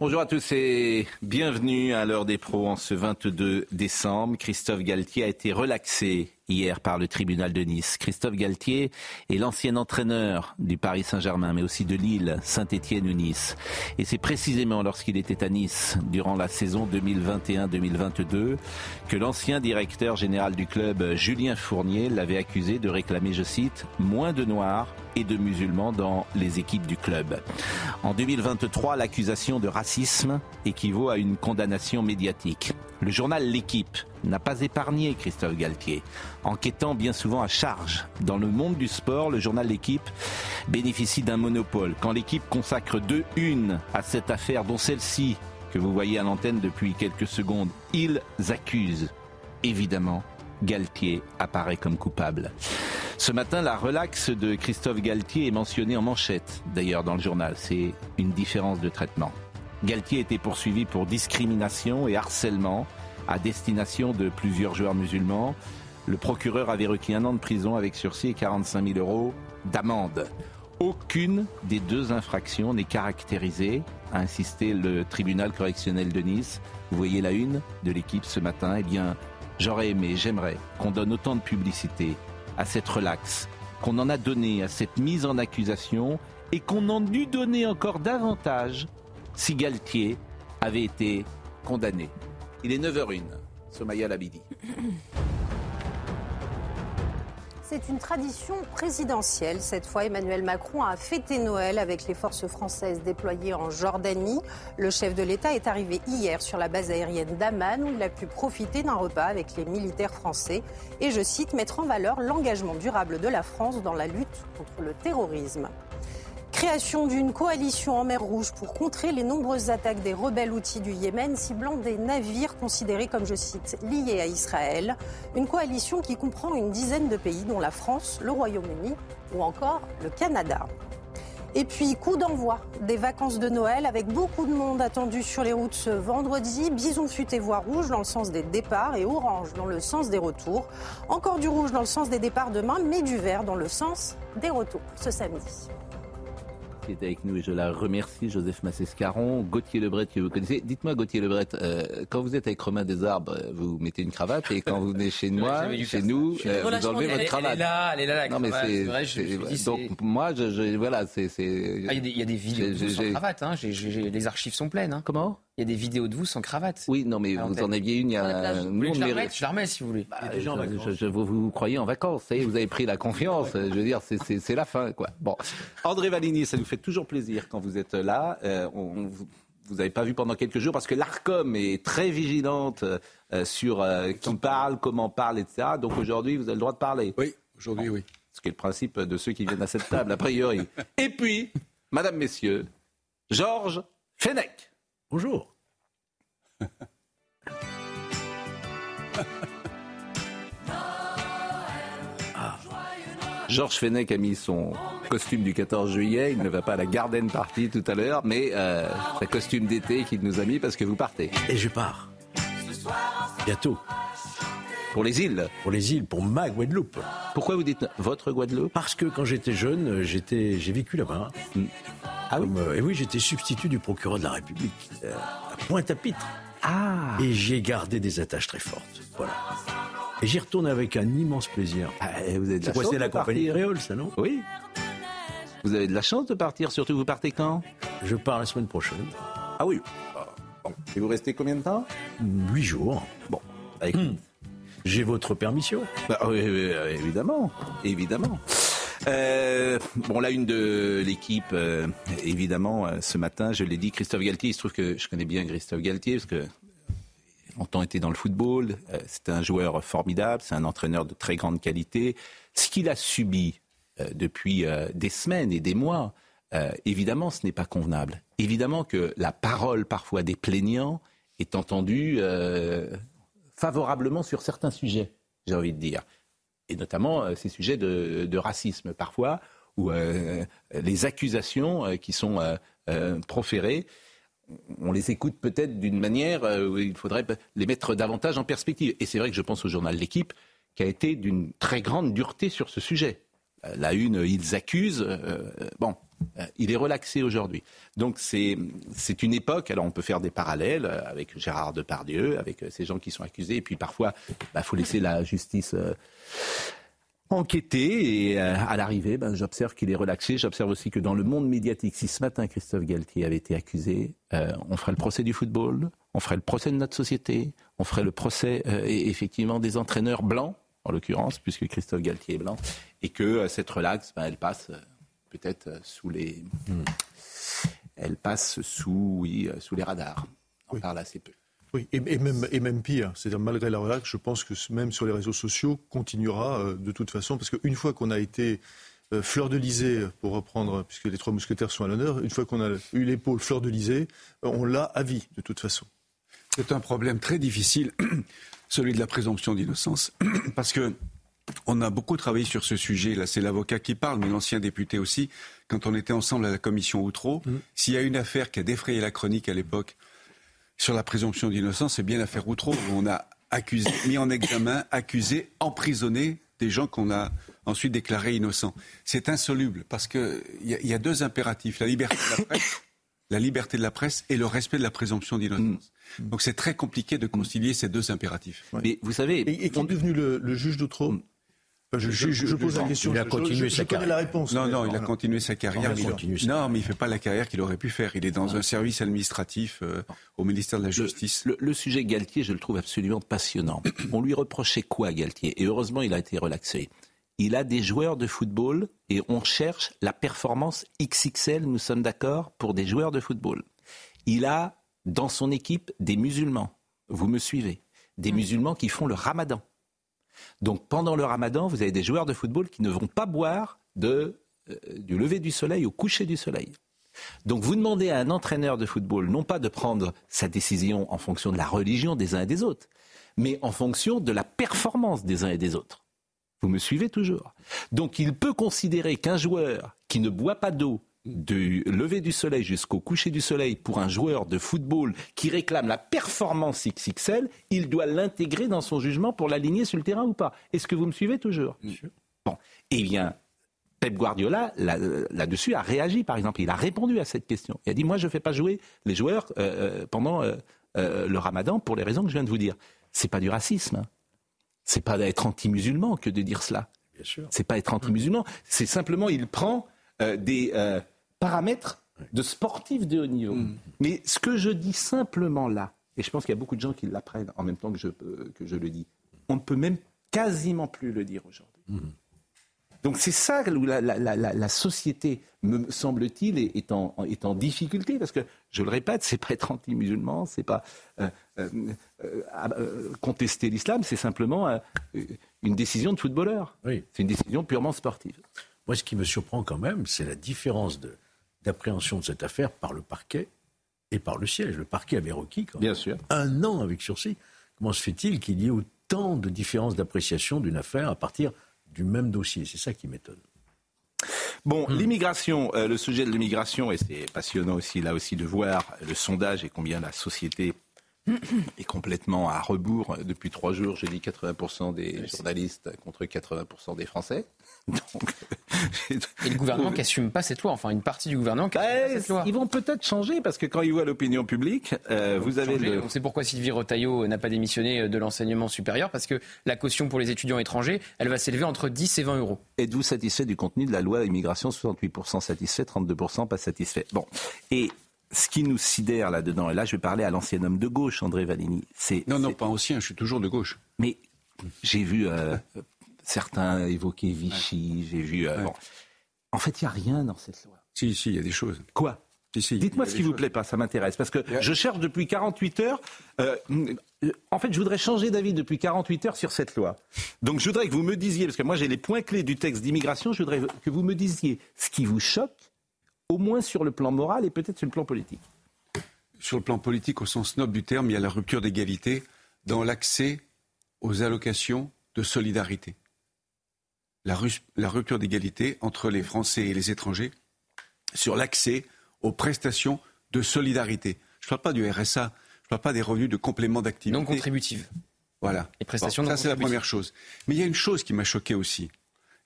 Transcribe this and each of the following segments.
Bonjour à tous et bienvenue à l'heure des pros en ce 22 décembre. Christophe Galtier a été relaxé hier par le tribunal de Nice. Christophe Galtier est l'ancien entraîneur du Paris Saint-Germain, mais aussi de Lille, Saint-Étienne ou Nice. Et c'est précisément lorsqu'il était à Nice, durant la saison 2021-2022, que l'ancien directeur général du club, Julien Fournier, l'avait accusé de réclamer, je cite, moins de noirs et de musulmans dans les équipes du club. En 2023, l'accusation de racisme équivaut à une condamnation médiatique. Le journal L'équipe n'a pas épargné Christophe Galtier, enquêtant bien souvent à charge. Dans le monde du sport, le journal L'équipe bénéficie d'un monopole. Quand l'équipe consacre deux unes à cette affaire, dont celle-ci que vous voyez à l'antenne depuis quelques secondes, ils accusent. Évidemment, Galtier apparaît comme coupable. Ce matin, la relaxe de Christophe Galtier est mentionnée en manchette, d'ailleurs, dans le journal. C'est une différence de traitement. Galtier était poursuivi pour discrimination et harcèlement à destination de plusieurs joueurs musulmans. Le procureur avait requis un an de prison avec sursis et 45 000 euros d'amende. Aucune des deux infractions n'est caractérisée, a insisté le tribunal correctionnel de Nice. Vous voyez la une de l'équipe ce matin. Eh bien, j'aurais aimé, j'aimerais qu'on donne autant de publicité à cette relaxe, qu'on en a donné à cette mise en accusation et qu'on en eût donné encore davantage si Galtier avait été condamné. Il est 9h01. Somaya Labidi. C'est une tradition présidentielle. Cette fois, Emmanuel Macron a fêté Noël avec les forces françaises déployées en Jordanie. Le chef de l'État est arrivé hier sur la base aérienne d'Amman où il a pu profiter d'un repas avec les militaires français et, je cite, mettre en valeur l'engagement durable de la France dans la lutte contre le terrorisme. Création d'une coalition en mer Rouge pour contrer les nombreuses attaques des rebelles outils du Yémen ciblant des navires considérés comme, je cite, liés à Israël. Une coalition qui comprend une dizaine de pays dont la France, le Royaume-Uni ou encore le Canada. Et puis, coup d'envoi des vacances de Noël avec beaucoup de monde attendu sur les routes ce vendredi. Bison futé voie rouge dans le sens des départs et orange dans le sens des retours. Encore du rouge dans le sens des départs demain, mais du vert dans le sens des retours ce samedi qui est avec nous et je la remercie, Joseph Massescaron, Gauthier Lebret que vous connaissez. Dites-moi Gauthier Lebret, euh, quand vous êtes avec Romain Desarbres, vous mettez une cravate et quand vous venez chez moi, chez nous, euh, vous enlevez votre cravate. Elle est là, elle est là la non, mais c'est, vrai, je, donc moi, je, je voilà, c'est. Ah, il y, a des vidéos de sans cravate, hein. les archives sont pleines. Hein. Comment? Il y a des vidéos de vous sans cravate. Oui, non, mais vous en aviez une il y a. Nous, je, la remets, je la remets si vous voulez. Bah, je, vous, vous, croyez en vacances, vous avez pris la confiance. je veux dire, c'est la fin, quoi. Bon, André Valigny, ça nous fait toujours plaisir quand vous êtes là. Euh, on, vous n'avez pas vu pendant quelques jours parce que l'Arcom est très vigilante euh, sur euh, qui parle, comment parle, etc. Donc aujourd'hui, vous avez le droit de parler. Oui, aujourd'hui, oui. Ce qui est le principe de ceux qui viennent à cette table, a priori. Et puis, Madame, Messieurs, Georges Fenech. Bonjour. Georges Fenech a mis son costume du 14 juillet. Il ne va pas à la Garden Party tout à l'heure, mais euh, un costume d'été qu'il nous a mis parce que vous partez. Et je pars. Bientôt. Pour les îles Pour les îles, pour ma Guadeloupe. Pourquoi vous dites votre Guadeloupe? Parce que quand j'étais jeune, j'étais, j'ai vécu là-bas. Hmm. Ah oui euh, Et oui, j'étais substitut du procureur de la République, euh, à Pointe-à-Pitre. Ah Et j'ai gardé des attaches très fortes. Voilà. Et j'y retourne avec un immense plaisir. Ah, vous avez de la chance la compagnie ça, non? Oui. Vous avez de la chance de partir, surtout vous partez quand? Je pars la semaine prochaine. Ah oui. Et vous restez combien de temps? Huit jours. Bon, hmm. J'ai votre permission bah, oui, Évidemment, évidemment. Euh, bon, la une de l'équipe, euh, évidemment, euh, ce matin, je l'ai dit, Christophe Galtier. Il se trouve que je connais bien Christophe Galtier parce que été dans le football. c'est un joueur formidable, c'est un entraîneur de très grande qualité. Ce qu'il a subi depuis des semaines et des mois, évidemment, ce n'est pas convenable. Évidemment que la parole parfois des plaignants est entendue favorablement sur certains sujets, j'ai envie de dire et notamment euh, ces sujets de, racisme parfois, où euh, les accusations euh, qui sont proférées, on les écoute peut-être d'une manière où il faudrait les mettre davantage en perspective. Et c'est vrai que je pense au journal L'équipe, qui a été d'une très grande dureté sur ce sujet. La une, ils accusent. bon, il est relaxé aujourd'hui. Donc c'est une époque, alors on peut faire des parallèles avec Gérard Depardieu, avec ces gens qui sont accusés, et puis parfois, il bah, faut laisser la justice enquêter et à l'arrivée, ben, j'observe qu'il est relaxé. J'observe aussi que dans le monde médiatique, si ce matin Christophe Galtier avait été accusé, on ferait le procès du football, on ferait le procès de notre société, on ferait le procès effectivement des entraîneurs blancs en l'occurrence, puisque Christophe Galtier est blanc, et que euh, cette relaxe, ben, elle passe euh, peut-être euh, sous les, hmm. elle passe sous, oui, sous les radars. On parle assez peu. Oui, et, même, et même pire, c'est-à-dire malgré la relaxe, je pense que même sur les réseaux sociaux, continuera de toute façon, parce qu'une fois qu'on a été fleur de pour reprendre, puisque les trois mousquetaires sont à l'honneur, une fois qu'on a eu l'épaule fleur de on l'a à vie, de toute façon. C'est un problème très difficile celui de la présomption d'innocence, parce que on a beaucoup travaillé sur ce sujet. Là, c'est l'avocat qui parle, mais l'ancien député aussi. Quand on était ensemble à la commission Outreau, mm. s'il y a une affaire qui a défrayé la chronique à l'époque sur la présomption d'innocence, c'est bien l'affaire Outreau où on a accusé, mis en examen, accusé, emprisonné des gens qu'on a ensuite déclarés innocents. C'est insoluble parce qu'il y, y, a deux impératifs la liberté de la presse, la liberté de la presse et le respect de la présomption d'innocence. Donc c'est très compliqué de concilier ces deux impératifs. Mais vous savez, et, qui est devenu le, juge d'autreau je, je, pose la question. Il a continué sa carrière. La réponse, non, non, il a continué sa carrière. non, mais il ne fait pas la carrière qu'il aurait pu faire. Il est dans un service administratif euh, au ministère de la Justice. Le, sujet Galtier, je le trouve absolument passionnant. On lui reprochait quoi, Galtier? Et heureusement, il a été relaxé. Il a des joueurs de football et on cherche la performance XXL, nous sommes d'accord, pour des joueurs de football. Il a dans son équipe des musulmans. Vous me suivez Des musulmans qui font le ramadan. Donc pendant le ramadan, vous avez des joueurs de football qui ne vont pas boire de, euh, du lever du soleil au coucher du soleil. Donc vous demandez à un entraîneur de football non pas de prendre sa décision en fonction de la religion des uns et des autres, mais en fonction de la performance des uns et des autres. Vous me suivez toujours Donc il peut considérer qu'un joueur qui ne boit pas d'eau, du lever du soleil jusqu'au coucher du soleil pour un joueur de football qui réclame la performance XXL, il doit l'intégrer dans son jugement pour l'aligner sur le terrain ou pas. Est-ce que vous me suivez toujours? Bon. Eh bien, Pep Guardiola, là-dessus, a réagi, par exemple. Il a répondu à cette question. Il a dit, moi, je ne fais pas jouer les joueurs euh, euh, pendant euh, le ramadan pour les raisons que je viens de vous dire. C'est pas du racisme. Hein. C'est pas d'être anti-musulman que de dire cela. Bien sûr. C'est pas être anti-musulman. C'est simplement, il prend des paramètres de sportifs de haut niveau. Mm. Mais ce que je dis simplement là, et je pense qu'il y a beaucoup de gens qui l'apprennent en même temps que je, que je le dis, on ne peut même quasiment plus le dire aujourd'hui. Mm. Donc c'est ça où la, la, société, me semble-t-il, est, en, est, en, difficulté parce que, je le répète, c'est pas être anti-musulman, c'est pas euh, euh, euh, contester l'islam, c'est simplement une décision de footballeur. C'est une décision purement sportive. Moi, ce qui me surprend quand même, c'est la différence d'appréhension de cette affaire par le parquet et par le siège. Le parquet avait requis quand Bien sûr. un an avec sursis. Comment se fait-il qu'il y ait autant de différences d'appréciation d'une affaire à partir du même dossier C'est ça qui m'étonne. Bon, hmm. l'immigration, euh, le sujet de l'immigration, et c'est passionnant aussi là aussi de voir le sondage et combien la société est complètement à rebours. Depuis trois jours, je dis 80% des journalistes contre 80% des Français. et le gouvernement qui n'assume pas cette loi, enfin une partie du gouvernement qui pas cette loi. Ils vont peut-être changer parce que quand ils voient l'opinion publique, euh, vous avez le... On sait pourquoi Sylvie Rotaillot n'a pas démissionné euh, de l'enseignement supérieur parce que la caution pour les étudiants étrangers, elle va s'élever entre 10 et 20 euros. Êtes-vous satisfait du contenu de la loi immigration 68% satisfait, 32% pas satisfait? Bon. Et ce qui nous sidère là-dedans, et là je vais parler à l'ancien homme de gauche, André Valigny. C'est, non, non, pas ancien, je suis toujours de gauche. Mais j'ai vu euh, certains évoquer Vichy, j'ai vu. Euh, en fait, il n'y a rien dans cette loi. Si, si, il y a des choses. Quoi? Dites-moi ce qui vous plaît pas, ça m'intéresse. Parce que je cherche depuis 48 heures. Euh, en fait, je voudrais changer d'avis depuis 48 heures sur cette loi. Donc, je voudrais que vous me disiez, parce que moi j'ai les points clés du texte d'immigration, je voudrais que vous me disiez ce qui vous choque, au moins sur le plan moral et peut-être sur le plan politique. Sur le plan politique, au sens noble du terme, il y a la rupture d'égalité dans l'accès aux allocations de solidarité la, rupture d'égalité entre les Français et les étrangers sur l'accès aux prestations de solidarité. Je ne parle pas du RSA, je ne parle pas des revenus de complément d'activité. Non contributives. Voilà. Les prestations Ça, c'est la première chose. Mais il y a une chose qui m'a choqué aussi.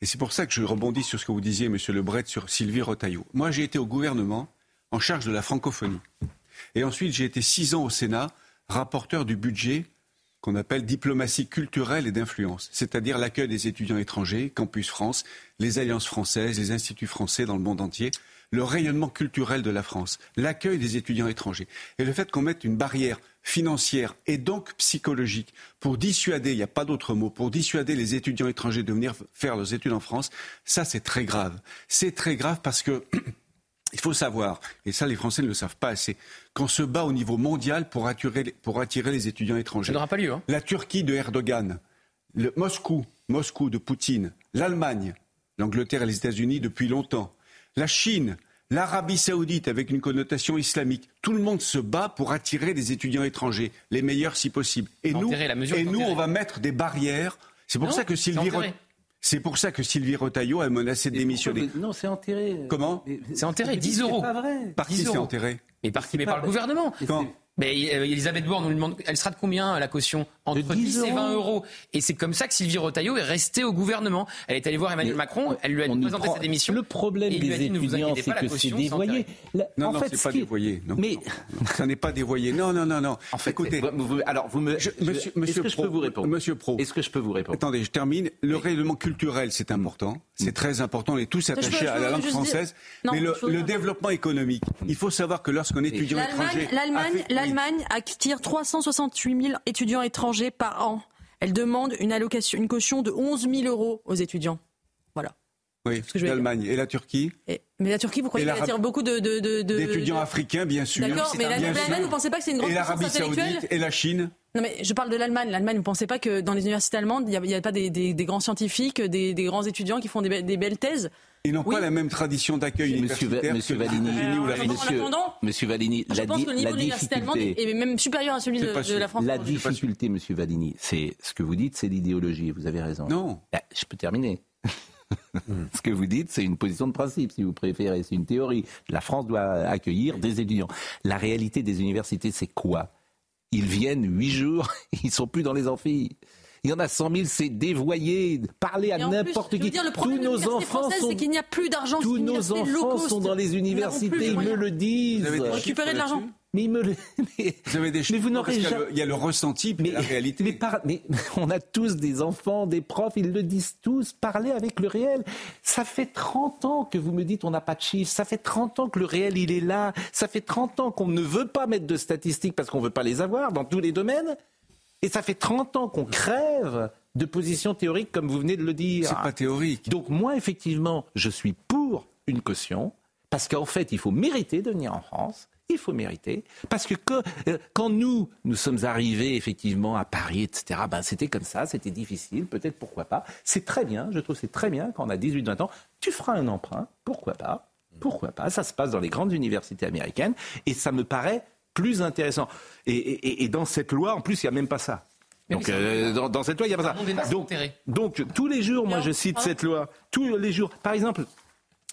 C'est pour ça que je rebondis sur ce que vous disiez, Monsieur Lebret, sur Sylvie Rotaillot. Moi, j'ai été au gouvernement en charge de la francophonie. Et ensuite, j'ai été six ans au Sénat, rapporteur du budget qu'on appelle diplomatie culturelle et d'influence, c'est-à-dire l'accueil des étudiants étrangers, Campus France, les alliances françaises, les instituts français dans le monde entier, le rayonnement culturel de la France, l'accueil des étudiants étrangers et le fait qu'on mette une barrière financière et donc psychologique pour dissuader, il n'y a pas d'autre mot, pour dissuader les étudiants étrangers de venir faire leurs études en France, ça c'est très grave. C'est très grave parce que il faut savoir, et ça les Français ne le savent pas assez, qu'on se bat au niveau mondial pour attirer, pour attirer les étudiants étrangers. Ça n'aura pas lieu. Hein. La Turquie de Erdogan, le Moscou, Moscou de Poutine, l'Allemagne, l'Angleterre et les États-Unis depuis longtemps, la Chine, l'Arabie saoudite avec une connotation islamique. Tout le monde se bat pour attirer des étudiants étrangers, les meilleurs si possible. Et nous, et nous on va mettre des barrières. C'est pour ça que Sylvie... C'est pour ça que Sylvie Retailleau a menacé de démissionner. Non, c'est enterré. Comment? C'est enterré, 10 euros. Pas vrai. Par qui c'est enterré? Mais par qui? Mais par le gouvernement. Quand mais euh, Elisabeth Borne, on lui demande, elle sera de combien la caution? Entre 10, et 20 euros. Et c'est comme ça que Sylvie Retailleau est restée au gouvernement. Elle est allée voir Emmanuel Macron, elle lui a présenté sa démission. Le problème des étudiants, c'est que c'est dévoyé. non, en non, c'est pas dévoyé. Non, mais ça n'est pas dévoyé. Non, non, non, non. En fait, écoutez, alors vous me, monsieur, monsieur est-ce que je peux vous répondre? Monsieur Pro, est-ce que je peux vous répondre? Attendez, je termine. Le règlement culturel, c'est important, c'est très important. On est tous attachés à la langue française. Mais le développement économique, il faut savoir que lorsqu'un étudiant étranger, l'Allemagne, l'Allemagne a tire 368 000 étudiants étrangers par an. Elle demande une allocation, une caution de 11 000 euros aux étudiants. Voilà. Oui, l'Allemagne et la Turquie. mais la Turquie, vous croyez qu'elle attire beaucoup de, d'étudiants africains, bien sûr. D'accord, mais l'Allemagne, vous pensez pas que c'est une grande Et l'Arabie Saoudite et la Chine. Non, mais je parle de l'Allemagne. L'Allemagne, vous pensez pas que dans les universités allemandes, il n'y a, pas des, grands scientifiques, des, grands étudiants qui font des belles thèses? Ils n'ont pas la même tradition d'accueil universitaire. Monsieur Valini, monsieur, monsieur Valini, je pense que le niveau difficulté est même supérieur à celui de, la France. La difficulté, monsieur Valini, c'est ce que vous dites, c'est l'idéologie. Vous avez raison. Non. Ah, je peux terminer. ce que vous dites, c'est une position de principe, si vous préférez. C'est une théorie. La France doit accueillir des étudiants. La réalité des universités, c'est quoi? Ils viennent huit jours, ils sont plus dans les amphis. Il y en a 100 000, c'est dévoyé. Parler à n'importe qui. Dire, le tous nos enfants sont. C'est qu'il n'y a plus d'argent. Tous nos enfants sont dans les universités. Ils me le disent. Vous récupérer de l'argent. Mais, me le... mais, vous avez des mais vous n'aurez jamais... Il y a le ressenti, mais la réalité. Mais, mais, on a tous des enfants, des profs, ils le disent tous. Parlez avec le réel. Ça fait 30 ans que vous me dites on n'a pas de chiffres. Ça fait 30 ans que le réel il est là. Ça fait 30 ans qu'on ne veut pas mettre de statistiques parce qu'on ne veut pas les avoir dans tous les domaines. Et ça fait 30 ans qu'on crève de positions théoriques, comme vous venez de le dire. C'est pas théorique. Donc moi, effectivement, je suis pour une caution, parce qu'en fait, il faut mériter de venir en France. Il faut mériter. Parce que euh, quand, nous, nous sommes arrivés effectivement à Paris, etc., ben, c'était comme ça, c'était difficile, peut-être pourquoi pas. C'est très bien, je trouve c'est très bien quand on a 18-20 ans. Tu feras un emprunt, pourquoi pas Pourquoi pas Ça se passe dans les grandes universités américaines et ça me paraît plus intéressant. Et, dans cette loi, en plus, il n'y a même pas ça. Donc, euh, dans, cette loi, il n'y a pas ça. Donc, donc, tous les jours, moi, je cite cette loi. Tous les jours. Par exemple,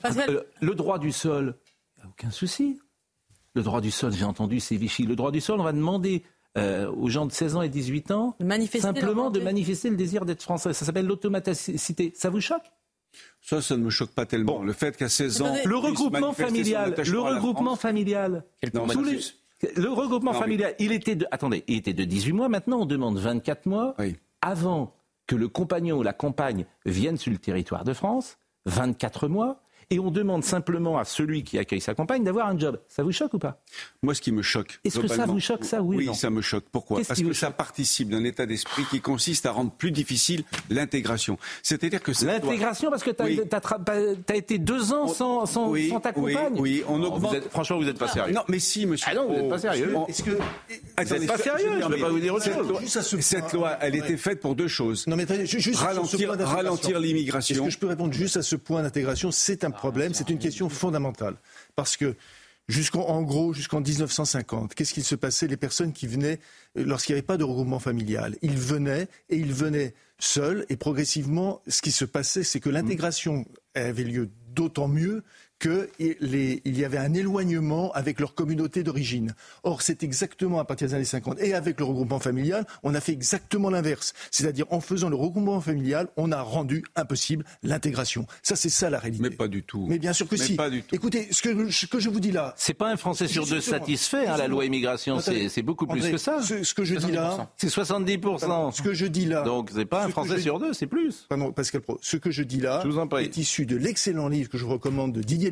euh, le droit du sol, il n'y a aucun souci. Le droit du sol, j'ai entendu, c'est Vichy. Le droit du sol, on va demander euh, aux gens de 16 ans et 18 ans simplement de manifester le désir d'être français. Ça s'appelle l'automaticité. Ça vous choque? Ça, ça ne me choque pas tellement. Le fait qu'à 16 ans, le regroupement familial, le regroupement familial, le regroupement familial, il était de, attendez, il était de 18 mois. Maintenant, on demande 24 mois avant que le compagnon ou la compagne vienne sur le territoire de France. 24 mois et on demande simplement à celui qui accueille sa compagne d'avoir un job. Ça vous choque ou pas? Moi, ce qui me choque. Est-ce que ça vous choque, ça? Oui, oui ça me choque. Pourquoi? Parce que ça participe d'un état d'esprit qui consiste à rendre plus difficile l'intégration. C'est-à-dire que l'intégration, parce que tu as, été deux ans sans, sans, ta compagne. Oui, on augmente. franchement, vous n'êtes pas sérieux. Non, mais si, monsieur. Ah non, vous n'êtes pas sérieux. Est-ce que vous n'êtes pas sérieux Je ne vais pas vous dire autre chose. Cette loi, elle était faite pour deux choses. Non, mais juste ralentir l'immigration. Est-ce que je peux répondre juste à ce point d'intégration? C'est un c'est une question fondamentale. Parce que jusqu'en gros, jusqu'en 1950, qu'est-ce qu'il se passait? Les personnes qui venaient, euh, lorsqu'il n'y avait pas de regroupement familial, ils venaient et ils venaient seuls. Et progressivement, ce qui se passait, c'est que l'intégration avait lieu d'autant mieux qu'il y avait un éloignement avec leur communauté d'origine. Or, c'est exactement à partir des années 50 et avec le regroupement familial, on a fait exactement l'inverse. C'est-à-dire, en faisant le regroupement familial, on a rendu impossible l'intégration. Ça, c'est ça la réalité. Mais pas du tout. Mais bien sûr que Mais si. pas du tout. Écoutez, ce que, ce que je vous dis là, C'est pas un Français sur deux satisfait, hein, la loi immigration, c'est beaucoup plus André, que ça. Ce, ce que je dis là, C'est 70%. ce que je dis là, Donc c'est pas ce un Français je- sur deux, c'est plus. Pardon, Pascal Pro, ce que je dis là Je vous en prie. est issu de l'excellent livre que je vous recommande de Didier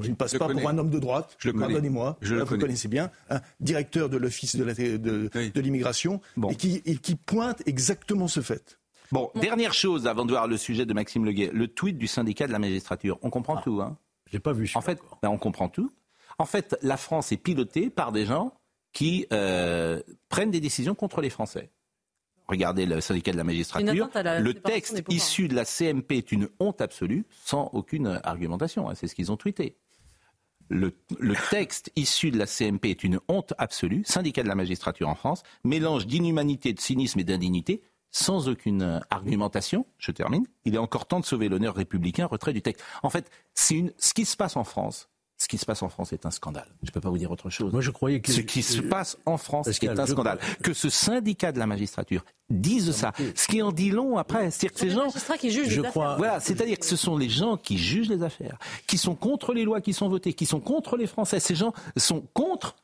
Qui ne passe je pas connais. pour un homme de droite, Je pardonnez-moi, Je vous connais. connaissez bien, un directeur de l'Office de la- de- Oui. de l'immigration, Bon. et, qui, et qui pointe exactement ce fait. Bon, dernière chose avant de voir le sujet de Maxime Leguet, le tweet du syndicat de la magistrature. On comprend tout, hein Je l'ai pas vu. En fait, ben, on comprend tout. En fait, la France est pilotée par des gens qui euh, prennent des décisions contre les Français. Regardez le syndicat de la magistrature. la Le texte issu de la CMP est une honte absolue, sans aucune argumentation. hein, C'est ce qu'ils ont tweeté. Le, le texte issu de la CMP est une honte absolue, syndicat de la magistrature en France, mélange d'inhumanité, de cynisme et d'indignité, sans aucune argumentation. Je termine. Il est encore temps de sauver l'honneur républicain, retrait du texte. En fait, c'est une, ce qui se passe en France. Ce qui se passe en France est un scandale. Je ne peux pas vous dire autre chose. Moi, je croyais que Ce qui se passe en France Pascal, est un je- scandale. Que ce syndicat de la magistrature dise ça, ce qui en dit long après. C'est-à-dire que C'est ces les gens, magistrats qui jugent je les crois- voilà, c'est-à-dire que ce sont les gens qui jugent les affaires, qui sont contre les lois qui sont votées, qui sont contre les Français. Ces gens sont contre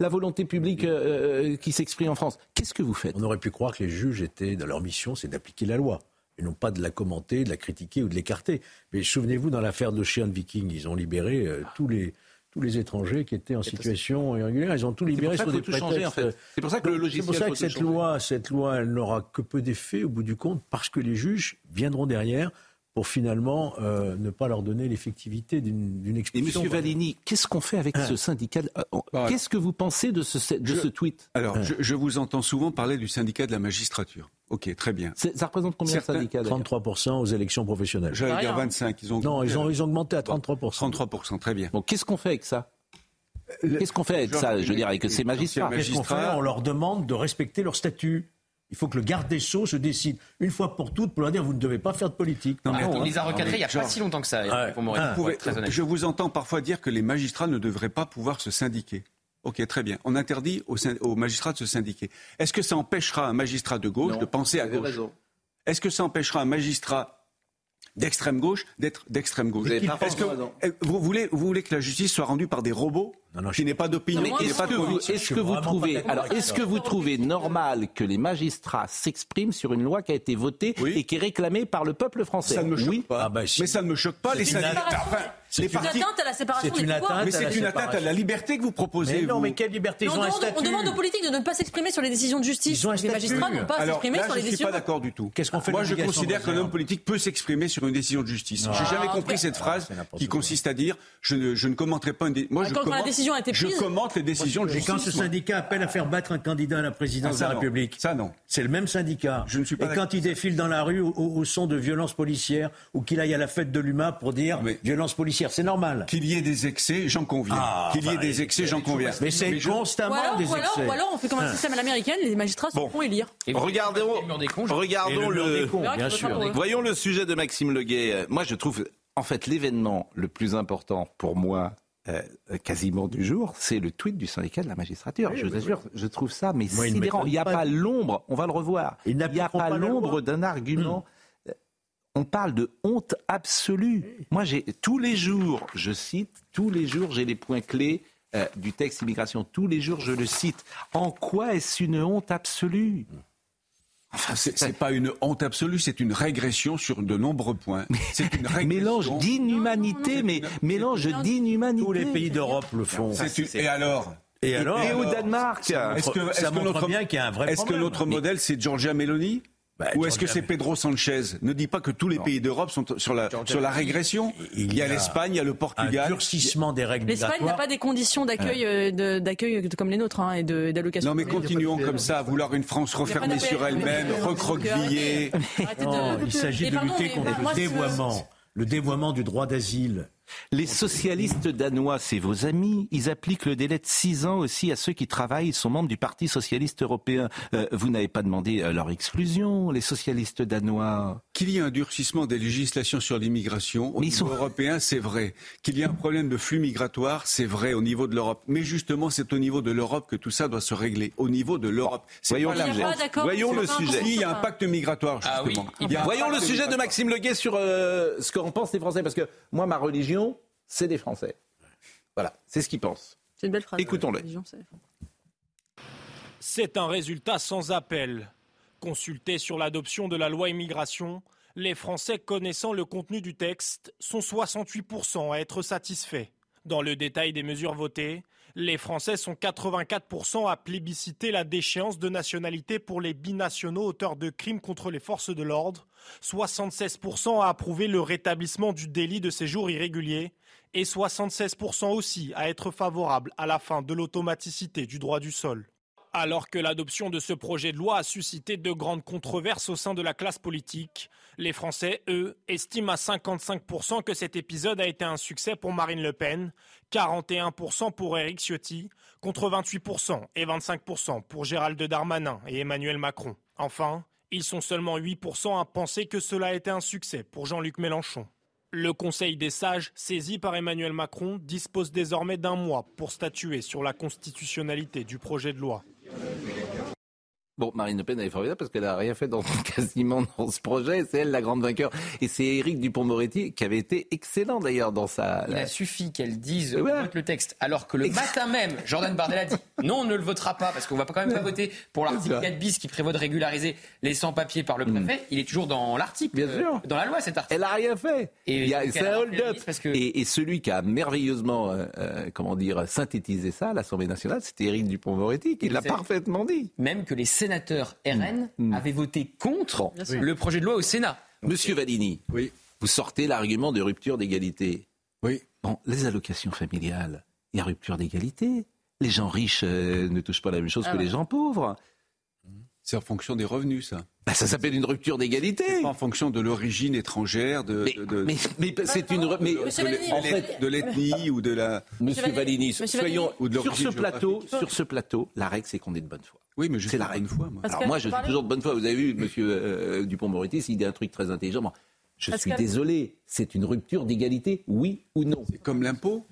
la volonté publique euh, euh, qui s'exprime en France. Qu'est-ce que vous faites? On aurait pu croire que les juges étaient, dans leur mission, c'est d'appliquer la loi. Et non pas de la commenter, de la critiquer ou de l'écarter. Mais souvenez-vous, dans l'affaire d'Ocean Viking, ils ont libéré euh, tous, les, tous les étrangers qui étaient en situation irrégulière. Ils ont tout libéré sur des changer, en prétextes. fait. C'est pour ça que le logiciel C'est pour ça que cette changer. loi, cette loi, elle n'aura que peu d'effet au bout du compte, parce que les juges viendront derrière pour finalement euh, ne pas leur donner l'effectivité d'une d'une Et expulsion. Monsieur Valini, qu'est-ce qu'on fait avec ce syndicat euh, Bah, Qu'est-ce que vous pensez de ce, de je- ce tweet Alors, je, je vous entends souvent parler du syndicat de la magistrature. Ok, très bien. Ça représente combien Certains- de syndicats d'ailleurs 33% aux élections professionnelles. J'allais dire rien. 25. Ils ont Non, ils ont, ils ont augmenté à Bon, 33%. 33%, très bien. Bon, qu'est-ce qu'on fait avec ça? Qu'est-ce qu'on fait avec ça Je veux dire, avec ces magistrats? Qu'est-ce qu'on fait? On leur demande de respecter leur statut. Il faut que le garde des Sceaux se décide une fois pour toutes pour leur dire vous ne devez pas faire de politique. Non, mais Ah, on les a recadrés il n'y a genre- pas si longtemps que ça, Ouais. pour Maurice, Ah. pour Pouvez- être très honnête. je vous entends parfois dire que les magistrats ne devraient pas pouvoir se syndiquer. Ok, très bien. On interdit aux, magistrats de se syndiquer. Est-ce que ça empêchera un magistrat de gauche Non, de penser à gauche raison. Est-ce que ça empêchera un magistrat d'extrême gauche d'être d'extrême gauche Vous avez pas Est-ce que raison. eh, vous voulez, vous voulez que la justice soit rendue par des robots Non, non, je- qui n'aient pas d'opinion, qui Est-ce pas de que vous, conviction est-ce suis que vous vraiment pas trouvez, d'accord alors, avec est-ce ça. que vous trouvez normal que les magistrats s'expriment sur une loi qui a été votée Oui. et qui est réclamée par le peuple français? Ça ne me choque Oui. pas. Ah bah, si. Mais ça ne me choque pas les syndicats. C'est une atteinte à la séparation des pouvoirs. Mais c'est une atteinte à la liberté que vous proposez. Mais non, vous. mais quelle liberté on, demande, on statut. demande aux politiques de ne pas s'exprimer sur les décisions de justice. Ils ont un les magistrats n'ont pas à s'exprimer sur je les ne suis décisions. pas d'accord du tout. Qu'est-ce qu'on fait Moi, je considère qu'un homme politique peut s'exprimer sur une décision de justice. J'ai jamais compris cette phrase n'importe qui consiste à dire je ne, je ne commenterai pas une. dé- Moi, Ah, je la décision a été je prise. commente les décisions de Et justice. quand ce syndicat appelle à faire battre un candidat à la Ah, présidence de la non. République, Ça, non. c'est le même syndicat. Je ne suis pas Et quand il défile dans la rue au, au- au son de violences policières ou qu'il aille à la fête de l'UMA pour dire Mais- violence policière, c'est normal. Qu'il y ait des excès, j'en conviens. Ah, Qu'il y ait bah, des excès, j'en conviens. Mais c'est constamment alors, des ou, alors, excès. ou alors on fait comme un système à l'américaine, les magistrats se Bon. font élire. Et Regardons, regardons le bien sûr. Voyons le sujet de Maxime Leguet. Moi, je trouve, en fait, l'événement le plus important pour moi, euh, quasiment du jour, c'est le tweet du syndicat de la magistrature. je vous assure, je trouve ça, mais Moi, sidérant. Il n'y a pas. pas l'ombre, on va le revoir. Il n'y a pas l'ombre d'un argument. On parle de honte absolue. Moi, j'ai tous les jours, je cite, tous les jours, j'ai les points clés euh, du texte immigration. Tous les jours, je le cite. En quoi est-ce une honte absolue? Enfin, C'est c'est pas une honte absolue, c'est une régression sur de nombreux points. C'est une régression. mélange d'inhumanité, mais mélange d'inhumanité. Tous les pays d'Europe le font. C'est une- Et alors? Et alors Et au alors? Danemark Est-ce que, est-ce Ça que montre notre, bien qu'il y a un vrai est-ce que problème. notre modèle c'est Giorgia Meloni? Bah, Ou est-ce que c'est Pedro Sanchez? Ne dis pas que tous les pays d'Europe sont sur la, sur la régression. Il Il y a y a l'Espagne, il y a le un Portugal. durcissement des règles L'Espagne n'a pas des conditions d'accueil euh, d'accueil comme les nôtres hein, et de- d'allocation. Non mais continuons comme ça, à vouloir une France refermée sur elle-même, recroquevillée. Non, il s'agit de lutter contre le dévoiement. Le dévoiement du droit d'asile. Les socialistes danois, c'est vos amis. Ils appliquent le délai de six ans aussi à ceux qui travaillent. Ils sont membres du Parti socialiste européen. Euh, vous n'avez pas demandé euh, leur exclusion, les socialistes danois. Qu'il y ait un durcissement des législations sur l'immigration au niveau européen, c'est vrai. Qu'il y ait un problème de flux migratoire, c'est vrai au niveau de l'Europe. Mais justement, c'est au niveau de l'Europe que tout ça doit se régler. Au niveau de l'Europe. Voyons, la Voyons le sujet. Il y a un pacte migratoire, ah justement. Voyons le sujet de Maxime Leguet sur euh, ce qu'en pensent les Français. Parce que moi, ma religion, c'est des Français. Voilà, c'est ce qu'ils pensent. C'est une belle phrase. Écoutons-le. C'est un résultat sans appel. Consultés sur l'adoption de la loi immigration, les Français connaissant le contenu du texte sont 68% à être satisfaits. Dans le détail des mesures votées, les Français sont 84% à plébisciter la déchéance de nationalité pour les binationaux auteurs de crimes contre les forces de l'ordre, 76% à approuver le rétablissement du délit de séjour irrégulier et 76% aussi à être favorables à la fin de l'automaticité du droit du sol. Alors que l'adoption de ce projet de loi a suscité de grandes controverses au sein de la classe politique, les Français, eux, estiment à 55% que cet épisode a été un succès pour Marine Le Pen, 41% pour Éric Ciotti, contre 28% et 25% pour Gérald Darmanin et Emmanuel Macron. Enfin, ils sont seulement 8% à penser que cela a été un succès pour Jean-Luc Mélenchon. Le Conseil des sages, saisi par Emmanuel Macron, dispose désormais d'un mois pour statuer sur la constitutionnalité du projet de loi. Amen. Bon, Marine Le Pen, elle est formidable parce qu'elle n'a rien fait dans, quasiment dans ce projet. C'est elle la grande vainqueur. Et c'est Éric Dupont-Moretti qui avait été excellent d'ailleurs dans sa. Il a suffi qu'elle dise le texte. Alors que le matin même, Jordan Bardella dit non, on ne le votera pas parce qu'on va quand même pas voter pour l'article 4 bis qui prévoit de régulariser les sans-papiers par le préfet. Hmm. Il est toujours dans l'article. Bien sûr. Dans la loi, cet article. Elle n'a rien fait. Et c'est un hold-up. Et, celui qui a merveilleusement, euh, euh, comment dire, synthétisé ça à l'Assemblée nationale, c'était Éric Dupont-Moretti qui l'a parfaitement dit. Même que les sénateurs RN mm. Mm. avaient voté contre le projet de loi au Sénat. Monsieur Vadini, oui. vous sortez l'argument de rupture d'égalité. Oui. Bon, les allocations familiales, il y a rupture d'égalité. Les gens riches euh, ne touchent pas la même chose ah que les gens pauvres. C'est en fonction des revenus, ça. Bah, ça s'appelle une rupture d'égalité. En fonction de l'origine étrangère, de, mais, mais, c'est une mais, de l'ethnie ou de la. Monsieur Valini, soyons sur ce plateau, sur ce plateau, la règle c'est qu'on est de bonne foi. Oui, mais je suis de bonne foi. Moi. Alors moi, je suis toujours de bonne foi. Vous avez vu, Monsieur euh, Dupont-Moretti, s'il dit un truc très intelligent. Je suis désolé, c'est une rupture d'égalité, oui ou non C'est comme l'impôt.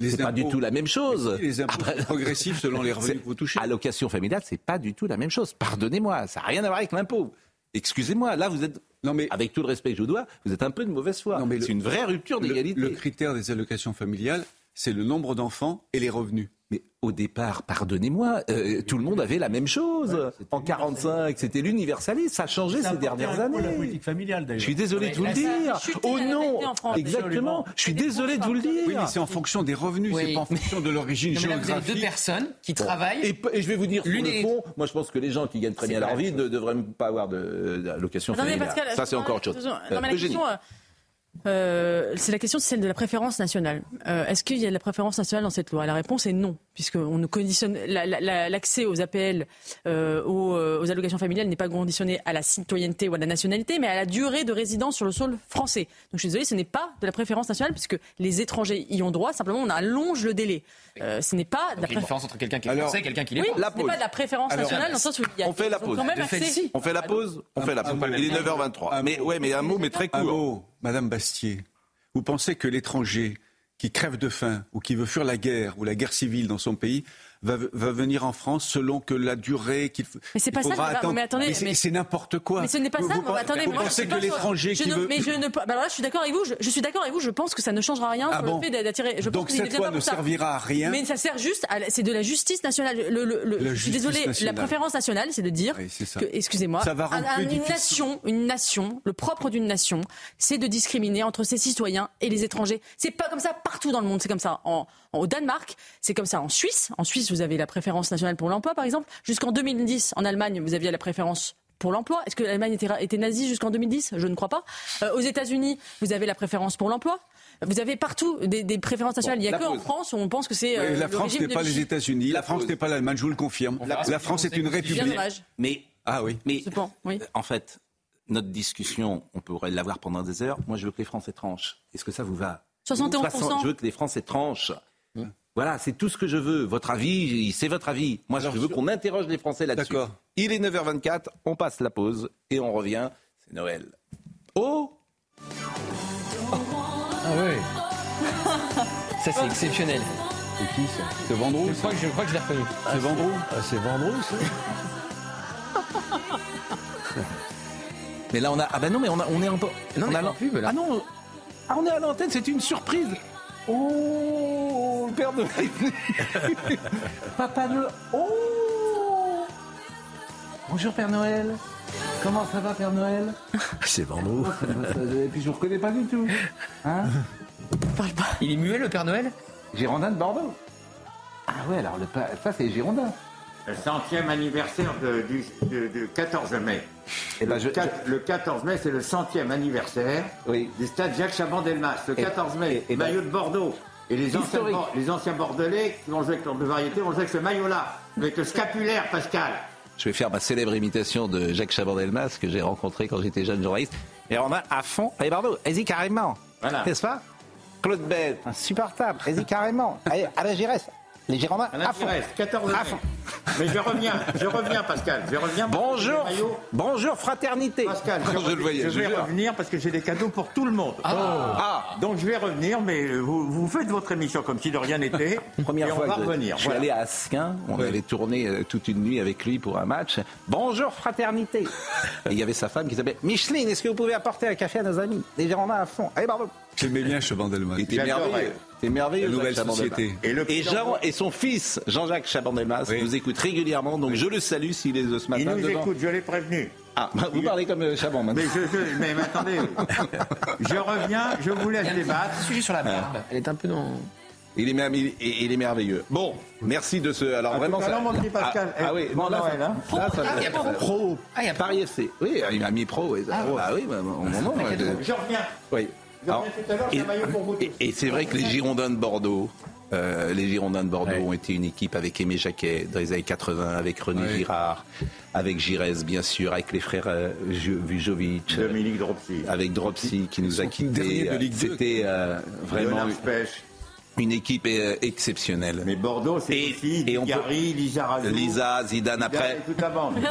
C'est pas du tout la même chose. Les impôts? Progressifs selon les revenus que vous touchez. Allocation familiale, c'est pas du tout la même chose. Pardonnez-moi, ça n'a rien à voir avec l'impôt. Excusez-moi, là vous êtes, non mais, avec tout le respect que je vous dois, vous êtes un peu de mauvaise foi. C'est une vraie rupture d'égalité. le critère des allocations familiales, c'est le nombre d'enfants et les revenus. Mais au départ, pardonnez-moi, euh, tout le monde avait la même chose. en 45, c'était l'universalisme. Ça a changé ces dernières années. la politique familiale, Je suis désolé de vous le dire. Oh non, exactement. Je suis désolé de vous le dire. Oui, mais c'est en fonction des revenus, c'est pas en fonction de l'origine géographique. Vous avez deux personnes qui travaillent. Et, je vais vous dire, sur le fond, moi je pense que les gens qui gagnent très bien leur vie ne devraient pas avoir de, location familiale. Ça, c'est encore autre chose. Euh, c'est la question, c'est celle de la préférence nationale. Euh, est-ce qu'il y a de la préférence nationale dans cette loi? La réponse est non, puisqu'on ne conditionne l'accès aux APL, euh, aux, allocations familiales n'est pas conditionné à la citoyenneté ou à la nationalité, mais à la durée de résidence sur le sol français. Donc je suis désolée, ce n'est pas de la préférence nationale, puisque les étrangers y ont droit. Simplement, on allonge le délai. ce n'est pas de la préférence entre quelqu'un qui est français et quelqu'un qui l'est oui, pas. Ce n'est pas de la préférence nationale dans le sens où il y a on fait la pause. On fait la pause. On fait la pause. Il est 9h23. Mais ouais, mais un mot, mais très court. Madame Bastier, vous pensez que l'étranger qui crève de faim ou qui veut fuir la guerre ou la guerre civile dans son pays va, venir en France selon que la durée qu'il faut. Mais c'est pas ça. Attendre. Mais attendez, mais c'est n'importe quoi. Mais ce n'est pas ça. Vous, attendez, vous pensez que l'étranger qui veut. Mais je ne. Bah alors là, je suis d'accord avec vous. Je, suis d'accord avec vous. Je pense que ça ne changera rien ah le fait d'attirer. Donc cette loi ne servira à rien. Mais ça sert juste. C'est de la justice nationale. Le, le, je suis désolé. La préférence nationale, c'est de dire que, excusez-moi, une nation, une nation, le propre d'une nation, c'est de discriminer entre ses citoyens et les étrangers. C'est pas comme ça partout dans le monde. C'est comme ça en, au Danemark, c'est comme ça en Suisse. En Suisse, vous avez la préférence nationale pour l'emploi, par exemple. Jusqu'en 2010, en Allemagne, vous aviez la préférence pour l'emploi. Est-ce que l'Allemagne était, nazie jusqu'en 2010 Je ne crois pas. Euh, aux États-Unis, vous avez la préférence pour l'emploi. Vous avez partout des, préférences nationales. Il n'y a que en France où on pense que c'est. Euh, la France n'est pas les États-Unis. La, France n'est pas l'Allemagne. Je vous le confirme. La, France est une république. Mais ah oui. Mais en fait, notre discussion, on pourrait l'avoir pendant des heures. Moi, je veux que les Français tranchent. Est-ce que ça vous va? 71%. Je veux que les Français tranchent. Voilà, c'est tout ce que je veux. Votre avis, c'est votre avis. Moi, je veux qu'on interroge les Français là-dessus. D'accord. Il est 9h24, on passe la pause et on revient. C'est Noël. Oh Ah oui Ça, c'est exceptionnel. C'est qui ça? C'est Vendroux je crois, que je, je l'ai reconnu. c'est Vendroux ah, C'est Vendroux, ça Mais là, on a. Ah ben non, mais on, a, on est un peu. Non, on a pub, là. Ah non ah, on est à l'antenne, c'est une surprise. Oh, le Père Noël Papa Noël. Oh Bonjour Père Noël. Comment ça va Père Noël C'est Vendroux. Et puis je vous reconnais pas du tout. Hein Parle pas. Il est muet le Père Noël Girondin de Bordeaux. Ah ouais, alors le, ça c'est Girondin. Le centième anniversaire de, du, 14 mai. Et eh ben, le, 14 mai, c'est le centième anniversaire du stade Jacques Chaban-Delmas. Le 14 mai, et, maillot de Bordeaux. Et les anciens, les anciens Bordelais qui vont jouer avec de variété vont jouer avec ce maillot-là, avec le scapulaire, Pascal. Je vais faire ma célèbre imitation de Jacques Chaban-Delmas que j'ai rencontré quand j'étais jeune journaliste. Et on a à fond. Allez, Bordeaux, allez-y carrément. Voilà. N'est-ce pas? Claude Bell, insupportable. Allez-y carrément. Allez, allez, j'y reste. Les Girondins, à fond. 14 Mais je reviens, je reviens, Pascal. Je reviens. Bonjour, bonjour, fraternité. Pascal, je, vais revenir parce que j'ai des cadeaux pour tout le monde. Ah. ah. Donc je vais revenir, mais vous, vous, faites votre émission comme si de rien n'était. Première et fois on va revenir. Je suis allé à Asquin. On avait tourné euh, toute une nuit avec lui pour un match. Bonjour, fraternité. il y avait sa femme qui s'appelait Micheline. Est-ce que vous pouvez apporter un café à nos amis? Les Girondins à fond. Allez, bravo. J'aimais bien Chabandelmas. Il était merveilleux. C'est merveilleux. La nouvelle société. Et, le et, Jean, et son fils, Jean-Jacques Chabandelmas, nous écoute régulièrement. Donc je le salue s'il est de ce matin. Il nous écoute, je l'ai prévenu. Ah, bah, vous parlez comme euh, Chaban maintenant. Mais, mais, attendez, je reviens, je vous laisse débattre. sujet sur la barbe. Elle est un peu dans. Il est, il, est merveilleux. Bon, merci de ce. Alors vraiment. Ça... mon petit Pascal. Ah, ah oui, bon, là, Noël, hein. là, ça, ah, il y a pro. pro. Ah, il y a Paris FC. Oui, il a mis pro. Oui. Ah, ah, oui, bah, au moment. Je reviens. Oui. et, c'est vrai que les Girondins de Bordeaux, euh, les Girondins de Bordeaux ont été une équipe avec Aimé Jacquet dans les années 80, avec René Girard, avec Giresse bien sûr, avec les frères euh, Vujovic, Dominique Dropsy, avec Dropsy qui nous a quittés. C'était euh, vraiment une équipe euh, exceptionnelle. Mais Bordeaux, c'est aussi et Gary, Lisa Razou, Lisa, Zidane après,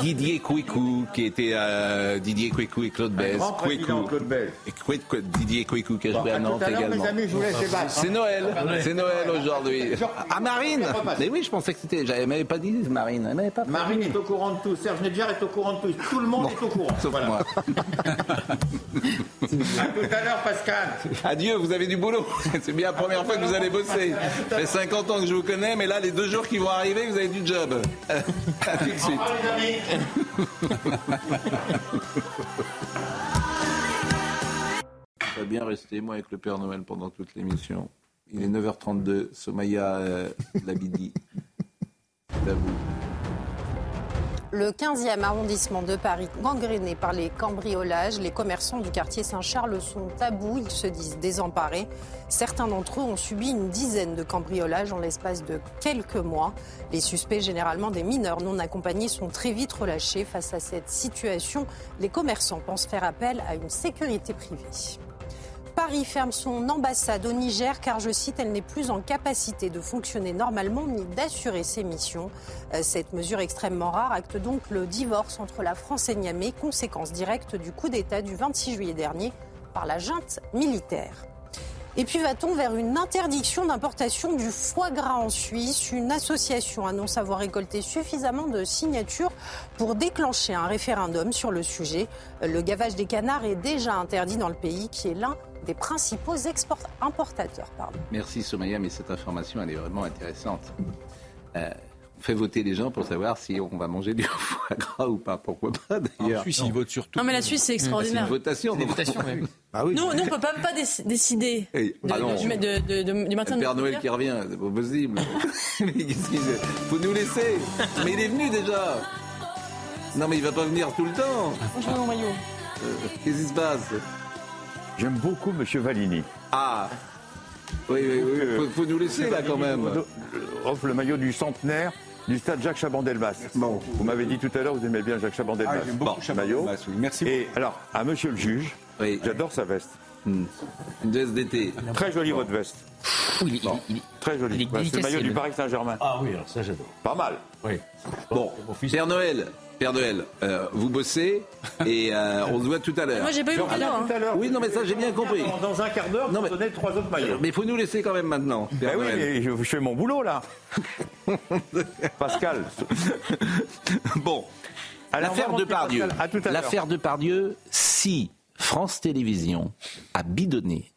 Didier Kouikou, qui était euh, Didier Kouikou et Claude Bess. Claude. Et Didier Kouikou qui a joué à Nantes également. C'est Noël, c'est Noël aujourd'hui. Ah Marine Mais oui, je pensais que c'était. Elle m'avait pas dit Marine. Pas. Marine est au courant de tout. Serge Nedjar est au courant de tout. Tout le monde est au courant. Sauf moi. à tout à l'heure, Pascal. Adieu, vous avez du boulot. C'est bien la première fois que vous allez bosser. Ça fait 50 ans que je vous connais, mais là, les deux jours qui vont arriver, vous avez du job. À tout de suite. On va bien rester, moi, avec le Père Noël pendant toute l'émission. Il est 9h32, Somaya euh, Labidi. C'est à vous. Le 15e arrondissement de Paris, gangréné par les cambriolages, les commerçants du quartier Saint-Charles sont tabous, ils se disent désemparés. Certains d'entre eux ont subi une dizaine de cambriolages en l'espace de quelques mois. Les suspects, généralement des mineurs non accompagnés, sont très vite relâchés. Face à cette situation, les commerçants pensent faire appel à une sécurité privée. Paris ferme son ambassade au Niger car, je cite, elle n'est plus en capacité de fonctionner normalement ni d'assurer ses missions. Euh, cette mesure extrêmement rare acte donc le divorce entre la France et Niamey, conséquence directe du coup d'État du 26 juillet dernier par la junte militaire. Et puis va-t-on vers une interdiction d'importation du foie gras en Suisse? Une association annonce avoir récolté suffisamment de signatures pour déclencher un référendum sur le sujet. Le gavage des canards est déjà interdit dans le pays qui est l'un des principaux importateurs. Merci Somaya, mais cette information elle est vraiment intéressante. Euh, on fait voter les gens pour savoir si on va manger du foie gras ou pas. Pourquoi pas d'ailleurs En Suisse, ils votent sur tout. Non, mais la Suisse, c'est extraordinaire. C'est une votation. Une votation oui. Ah oui. Nous, nous, on ne peut même pas décider de, ah de, de, du matin Le Père Noël qui revient, c'est pas possible. faut nous laisser. Mais il est venu déjà. Non, mais il va pas venir tout le temps. Moi, mon maillot. Euh, qu'est-ce qui se passe? J'aime beaucoup M. Valini. Ah oui, oui, oui. Faut, faut nous laisser là quand même. Offre le maillot du centenaire du stade Jacques Chaban-Delmas. Bon. Vous m'avez dit tout à l'heure, vous aimez bien Jacques Chaban-Delmas. Ah, j'aime beaucoup bon, Chaban maillot. Merci. Et alors, à monsieur le juge, j'adore sa veste. Hmm. Une veste d'été. Très jolie votre veste. Oui, Très joli. c'est le maillot du Paris Saint-Germain. Ah oui, alors ça j'adore. Pas mal. Oui. Bon, Père Noël, Père Noël, euh, vous bossez et euh, on se voit tout à l'heure. Moi j'ai pas eu mon hein. tout à l'heure. Oui, non mais ça j'ai bien compris. Dans, un quart d'heure, vous donnez trois autres maillots. Mais il faut nous laisser quand même maintenant. Ben oui, mais je, fais mon boulot là. Pascal. bon. L'affaire de Pardieu. L'affaire de Pardieu, si France Télévisions a bidonné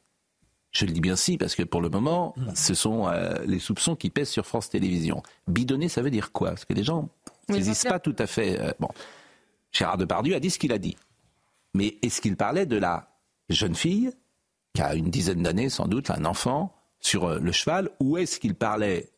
je le dis bien si, parce que pour le moment, ce sont euh, les soupçons qui pèsent sur France Télévisions. Bidonner, ça veut dire quoi? Parce que les gens saisissent pas tout à fait. Euh, bon, Gérard Depardieu a dit ce qu'il a dit. Mais est-ce qu'il parlait de la jeune fille, qui a une dizaine d'années sans doute, un enfant, sur euh, le cheval, ou est-ce qu'il parlait,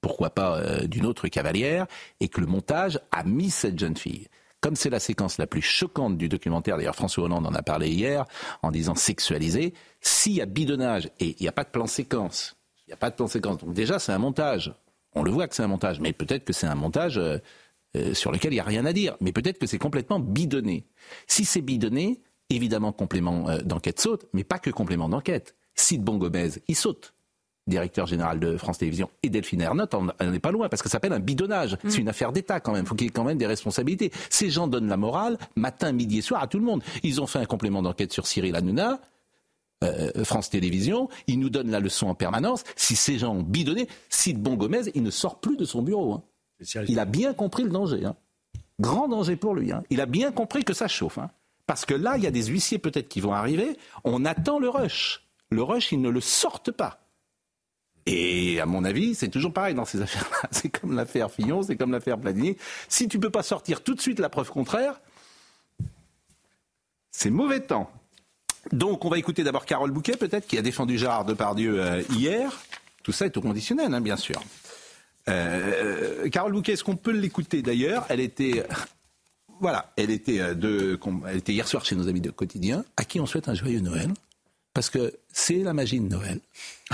pourquoi pas, d'une autre cavalière, et que le montage a mis cette jeune fille? Comme c'est la séquence la plus choquante du documentaire, d'ailleurs François Hollande en a parlé hier, en disant sexualisé, s'il y a bidonnage et il n'y a pas de plan séquence, il n'y a pas de plan séquence, donc déjà c'est un montage. On le voit que c'est un montage, mais peut-être que c'est un montage euh, euh, sur lequel il n'y a rien à dire. Mais peut-être que c'est complètement bidonné. Si c'est bidonné, évidemment complément euh, d'enquête saute, mais pas que complément d'enquête. Sid Bongomez, il saute directeur général de France Télévisions, et Delphine Ernotte, on n'est pas loin, parce que ça s'appelle un bidonnage. C'est mm. une affaire d'État quand même. Il faut qu'il y ait quand même des responsabilités. Ces gens donnent la morale, matin, midi et soir, à tout le monde. Ils ont fait un complément d'enquête sur Cyril Hanouna. Euh, France Télévisions, ils nous donnent la leçon en permanence. Si ces gens ont bidonné, Sid Bon Gomez, il ne sort plus de son bureau. Hein. Il a bien compris le danger. Hein. Grand danger pour lui. Hein. Il a bien compris que ça chauffe. Parce que là, il y a des huissiers peut-être qui vont arriver. On attend le rush. Le rush, ils ne le sortent pas. Et à mon avis, c'est toujours pareil dans ces affaires-là. C'est comme l'affaire Fillon, c'est comme l'affaire Platini. Si tu ne peux pas sortir tout de suite la preuve contraire, c'est mauvais temps. Donc, on va écouter d'abord Carole Bouquet, peut-être, qui a défendu Gérard Depardieu euh, hier. Tout ça est au conditionnel, hein, bien sûr. Euh, Carole Bouquet, est-ce qu'on peut l'écouter d'ailleurs? Elle était. Voilà, elle était, euh, elle était hier soir chez nos amis de quotidien, à qui on souhaite un joyeux Noël. Parce que c'est la magie de Noël.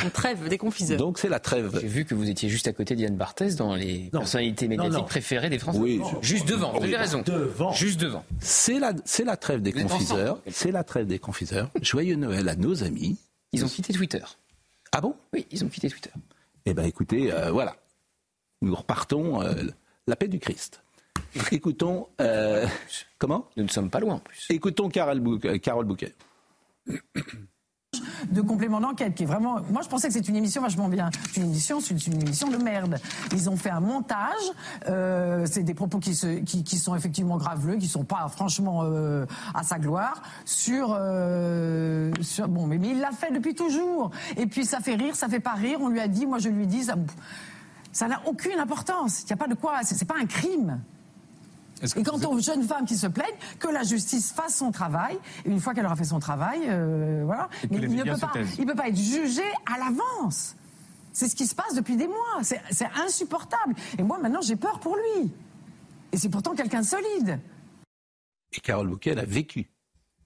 On trêve des confiseurs. Donc c'est la trêve. J'ai vu que vous étiez juste à côté d'Yann Barthès dans les personnalités médiatiques préférées des Français. Oui, juste devant, vous avez raison. Devant. Juste devant. C'est la, c'est la trêve des confiseurs. C'est la trêve des confiseurs. Joyeux Noël à nos amis. Ils ont quitté Twitter. Ah bon? Oui, ils ont quitté Twitter. Eh bien écoutez, euh, voilà. Nous repartons euh, la paix du Christ. Écoutons. Euh, comment Nous ne sommes pas loin en plus. Écoutons Carole Bouquet de complément d'enquête qui est vraiment. Moi, je pensais que c'est une émission vachement bien. C'est une émission, c'est une émission de merde. Ils ont fait un montage. Euh, c'est des propos qui, sont effectivement graveleux, qui sont pas franchement euh, à sa gloire. Sur, euh, bon, mais, il l'a fait depuis toujours. Et puis ça fait rire, ça fait pas rire. On lui a dit, moi je lui dis, ça. Ça n'a aucune importance. Il n'y a pas de quoi. C'est pas un crime. Et quant aux jeunes femmes qui se plaignent, que la justice fasse son travail. Et une fois qu'elle aura fait son travail, euh, voilà. Mais il ne peut pas, il peut pas être jugé à l'avance. C'est ce qui se passe depuis des mois. C'est insupportable. Et moi, maintenant, j'ai peur pour lui. Et c'est pourtant quelqu'un de solide. Et Carole Bouquet, elle a vécu.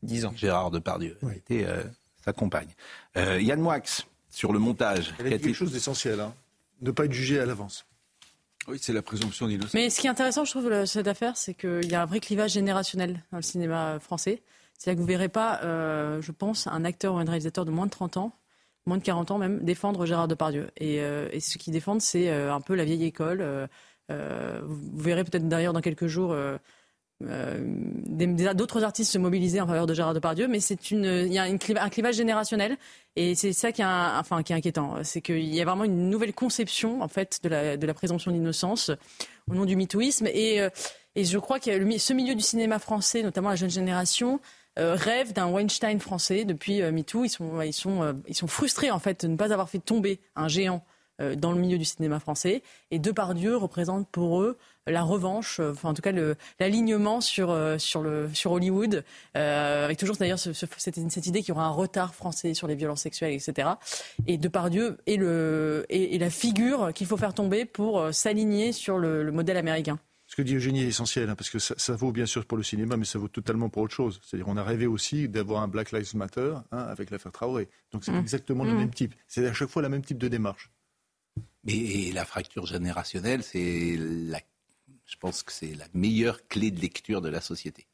Disons. Gérard Depardieu. Oui. Était euh, sa compagne. Euh, Yann Moix, sur le montage. Elle a dit quelque chose d'essentiel. Hein. Ne pas être jugé à l'avance. Oui, c'est la présomption d'innocence. Mais ce qui est intéressant, je trouve, cette affaire, c'est qu'il y a un vrai clivage générationnel dans le cinéma français. C'est-à-dire que vous ne verrez pas, euh, je pense, un acteur ou un réalisateur de moins de 30 ans, moins de 40 ans même, défendre Gérard Depardieu. Et, euh, ce qu'ils défendent, c'est euh, un peu la vieille école. vous verrez peut-être d'ailleurs dans quelques jours euh, d'autres artistes se mobiliser en faveur de Gérard Depardieu, mais c'est une, il y a un clivage générationnel et c'est ça qui est, enfin, qui est inquiétant. C'est qu'il y a vraiment une nouvelle conception en fait de la, de la présomption d'innocence au nom du mitouisme et, euh, et je crois que ce milieu du cinéma français, notamment la jeune génération, euh, rêve d'un Weinstein français depuis MeToo. Ils sont, ils, sont, ils sont frustrés en fait de ne pas avoir fait tomber un géant dans le milieu du cinéma français. Et Depardieu représente pour eux la revanche, euh, enfin en tout cas l'alignement sur, euh, sur, le, sur Hollywood, euh, avec toujours d'ailleurs ce, cette, cette, idée qu'il y aura un retard français sur les violences sexuelles, etc. Et Depardieu est, le, est, la figure qu'il faut faire tomber pour s'aligner sur le, modèle américain. Ce que dit Eugénie est essentiel, hein, parce que ça, vaut bien sûr pour le cinéma, mais ça vaut totalement pour autre chose. C'est-à-dire on a rêvé aussi d'avoir un Black Lives Matter hein, avec l'affaire Traoré. Donc c'est mmh. exactement le mmh. même type. C'est à chaque fois la même type de démarche. Et la fracture générationnelle, c'est la je pense que c'est la meilleure clé de lecture de la société.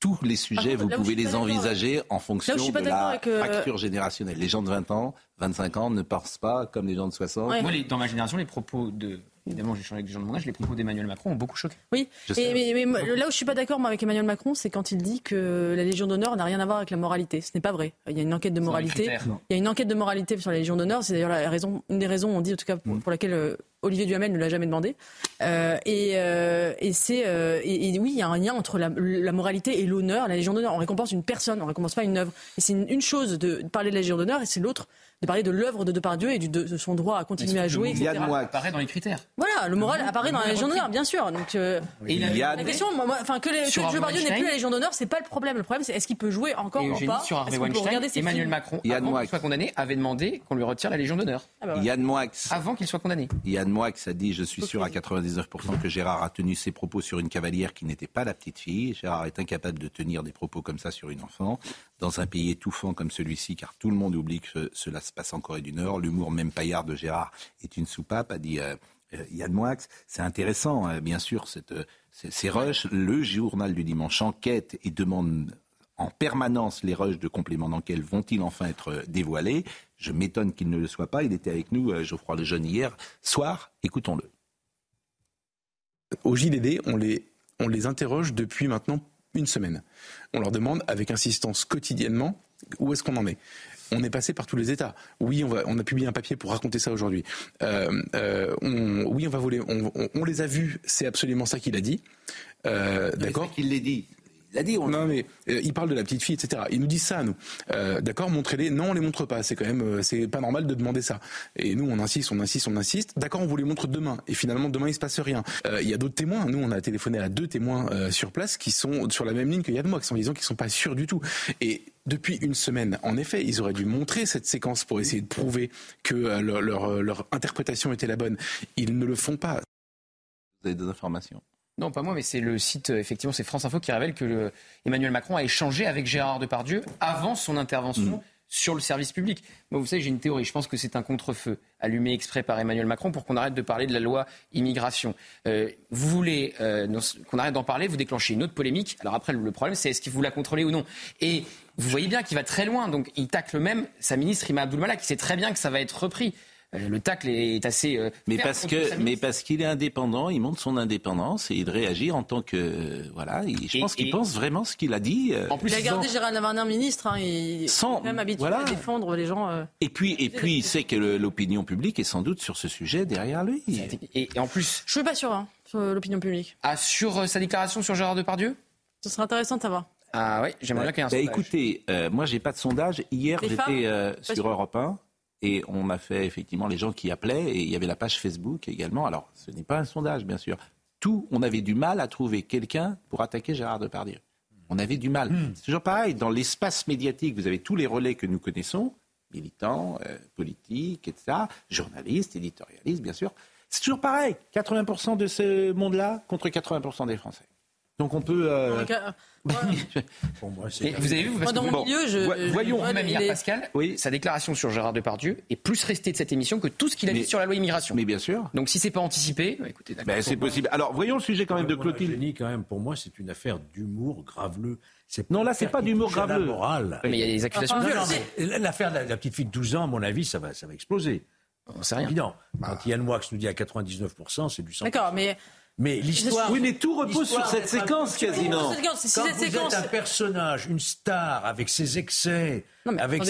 tous les sujets, vous pouvez les envisager en fonction de la facture générationnelle. Les gens de 20 ans, 25 ans ne pensent pas comme les gens de 60. Moi, dans ma génération, les propos de Évidemment, j'ai changé avec des gens de mon âge. Les propos d'Emmanuel Macron ont beaucoup choqué. Oui, mais, là où je suis pas d'accord avec Emmanuel Macron, c'est quand il dit que la Légion d'honneur n'a rien à voir avec la moralité. Ce n'est pas vrai. Il y a une enquête de moralité. Il y a une enquête de moralité sur la Légion d'honneur. C'est d'ailleurs la raison, une des raisons, on dit en tout cas pour, mm. laquelle euh, Olivier Duhamel ne l'a jamais demandé. Euh, et, euh, et c'est et, oui, il y a un lien entre la, moralité et l'honneur. La Légion d'honneur, on récompense une personne, on récompense pas une œuvre. Et c'est une, chose de parler de la Légion d'honneur, et c'est l'autre de parler de l'œuvre de Depardieu et du, de, son droit à continuer à jouer. Il y a apparaît dans les critères. Voilà, le moral apparaît dans la Légion d'honneur, bien sûr. Donc, euh, et il y a la question, enfin que, les, que Depardieu n'ait plus la Légion d'honneur, c'est pas le problème. Le problème, c'est est-ce qu'il peut jouer encore ou pas sur Harvey Weinstein, Emmanuel Macron, avant qu'il soit condamné, avait demandé qu'on lui retire la Légion d'honneur. Ah bah Yann Moix, avant qu'il soit condamné. Yann Moix a dit, je suis sûr à 99% que Gérard a tenu ses propos sur une cavalière qui n'était pas la petite fille. Gérard est incapable de tenir des propos comme ça sur une enfant dans un pays étouffant comme celui-ci, car tout le monde oublie que cela se passe en Corée du Nord. L'humour même paillard de Gérard est une soupape, a dit euh, euh, Yann Moix. C'est intéressant, hein, bien sûr, euh, ces rushs. Le journal du dimanche enquête et demande en permanence les rushs de compléments d'enquête vont-ils enfin être dévoilés Je m'étonne qu'il ne le soit pas. Il était avec nous, Geoffroy Lejeune, hier soir. Écoutons-le. Au JDD, on les, on les interroge depuis maintenant une semaine. On leur demande avec insistance quotidiennement où est-ce qu'on en est? On est passé par tous les États. Oui, on, va, on a publié un papier pour raconter ça aujourd'hui. Euh, euh, oui, on va voler. On, les a vus. C'est absolument ça qu'il a dit. Euh, D'accord. Qu'il l'a dit. Il a dit. On... Non, mais euh, il parle de la petite fille, etc. Il nous dit ça, nous. Euh, D'accord, montrez-les. Non, on les montre pas. C'est quand même, euh, c'est pas normal de demander ça. Et nous, on insiste, on insiste, on insiste. D'accord, on vous les montre demain. Et finalement, demain, il se passe rien. Euh, il y a d'autres témoins. Nous, on a téléphoné à deux témoins euh, sur place qui sont sur la même ligne que Yann Moix, en disant qu'ils sont pas sûrs du tout. Et depuis une semaine, en effet, ils auraient dû montrer cette séquence pour essayer de prouver que leur, leur, leur interprétation était la bonne. Ils ne le font pas. Vous avez des informations non, pas moi, mais c'est le site, euh, effectivement, c'est France Info qui révèle que Emmanuel Macron a échangé avec Gérard Depardieu avant son intervention. Mm. sur le service public. Moi, vous savez, j'ai une théorie. Je pense que c'est un contre-feu allumé exprès par Emmanuel Macron pour qu'on arrête de parler de la loi immigration. Euh, vous voulez euh, qu'on arrête d'en parler, vous déclenchez une autre polémique. Alors après, le problème, c'est est-ce qu'il vous la contrôlez ou non? Et vous voyez bien qu'il va très loin. Donc, il tacle même sa ministre Ima Abdul qui sait très bien que ça va être repris. Euh, le tacle est assez. Euh, mais parce que, mais parce qu'il est indépendant, il montre son indépendance et il réagit en tant que euh, voilà. je pense qu'il pense vraiment ce qu'il a dit. En plus, il a gardé Gérald Darmanin ministre. Hein, il est même habitué à défendre les gens. et puis, et puis, il sait que l'opinion publique est sans doute sur ce sujet derrière lui. Et, en plus, je suis pas sûr hein, sur l'opinion publique. Ah, sur sa déclaration sur Gérard Depardieu? Ce serait intéressant de savoir. Ah oui, j'aimerais bien qu'il y ait un bah, sondage. Écoutez, moi j'ai pas de sondage. Hier j'étais sur Europe 1 et on a fait effectivement les gens qui appelaient, et il y avait la page Facebook également. Alors, ce n'est pas un sondage, bien sûr. Tout, on avait du mal à trouver quelqu'un pour attaquer Gérard Depardieu. On avait du mal. Hmm. C'est toujours pareil, dans l'espace médiatique, vous avez tous les relais que nous connaissons, militants, euh, politiques, etc., journalistes, éditorialistes, bien sûr. C'est toujours pareil, 80% de ce monde-là contre 80% des Français. Donc on peut. Euh, vous avez vu, dans mon milieu, je, voyons même hier Pascal, oui. sa déclaration sur Gérard Depardieu est plus restée de cette émission que tout ce qu'il a dit sur la loi immigration. Mais bien sûr. Donc si c'est pas anticipé, bah, écoutez, ben, c'est possible. Alors voyons le sujet quand même de Clotilde. Moi, quand même, pour moi, c'est une affaire d'humour graveleux. Non, là, c'est pas d'humour graveleux. Moral. Mais il y a des accusations de L'affaire de la, petite fille de 12 ans, à mon avis, ça va, ça va exploser. C'est rien. Évident. Quand Yann Moix nous dit à 99%, c'est du sang. D'accord, mais mais l'histoire. Oui, mais tout repose sur cette séquence quasiment. Quand vous êtes un personnage, une star, avec ses excès, avec,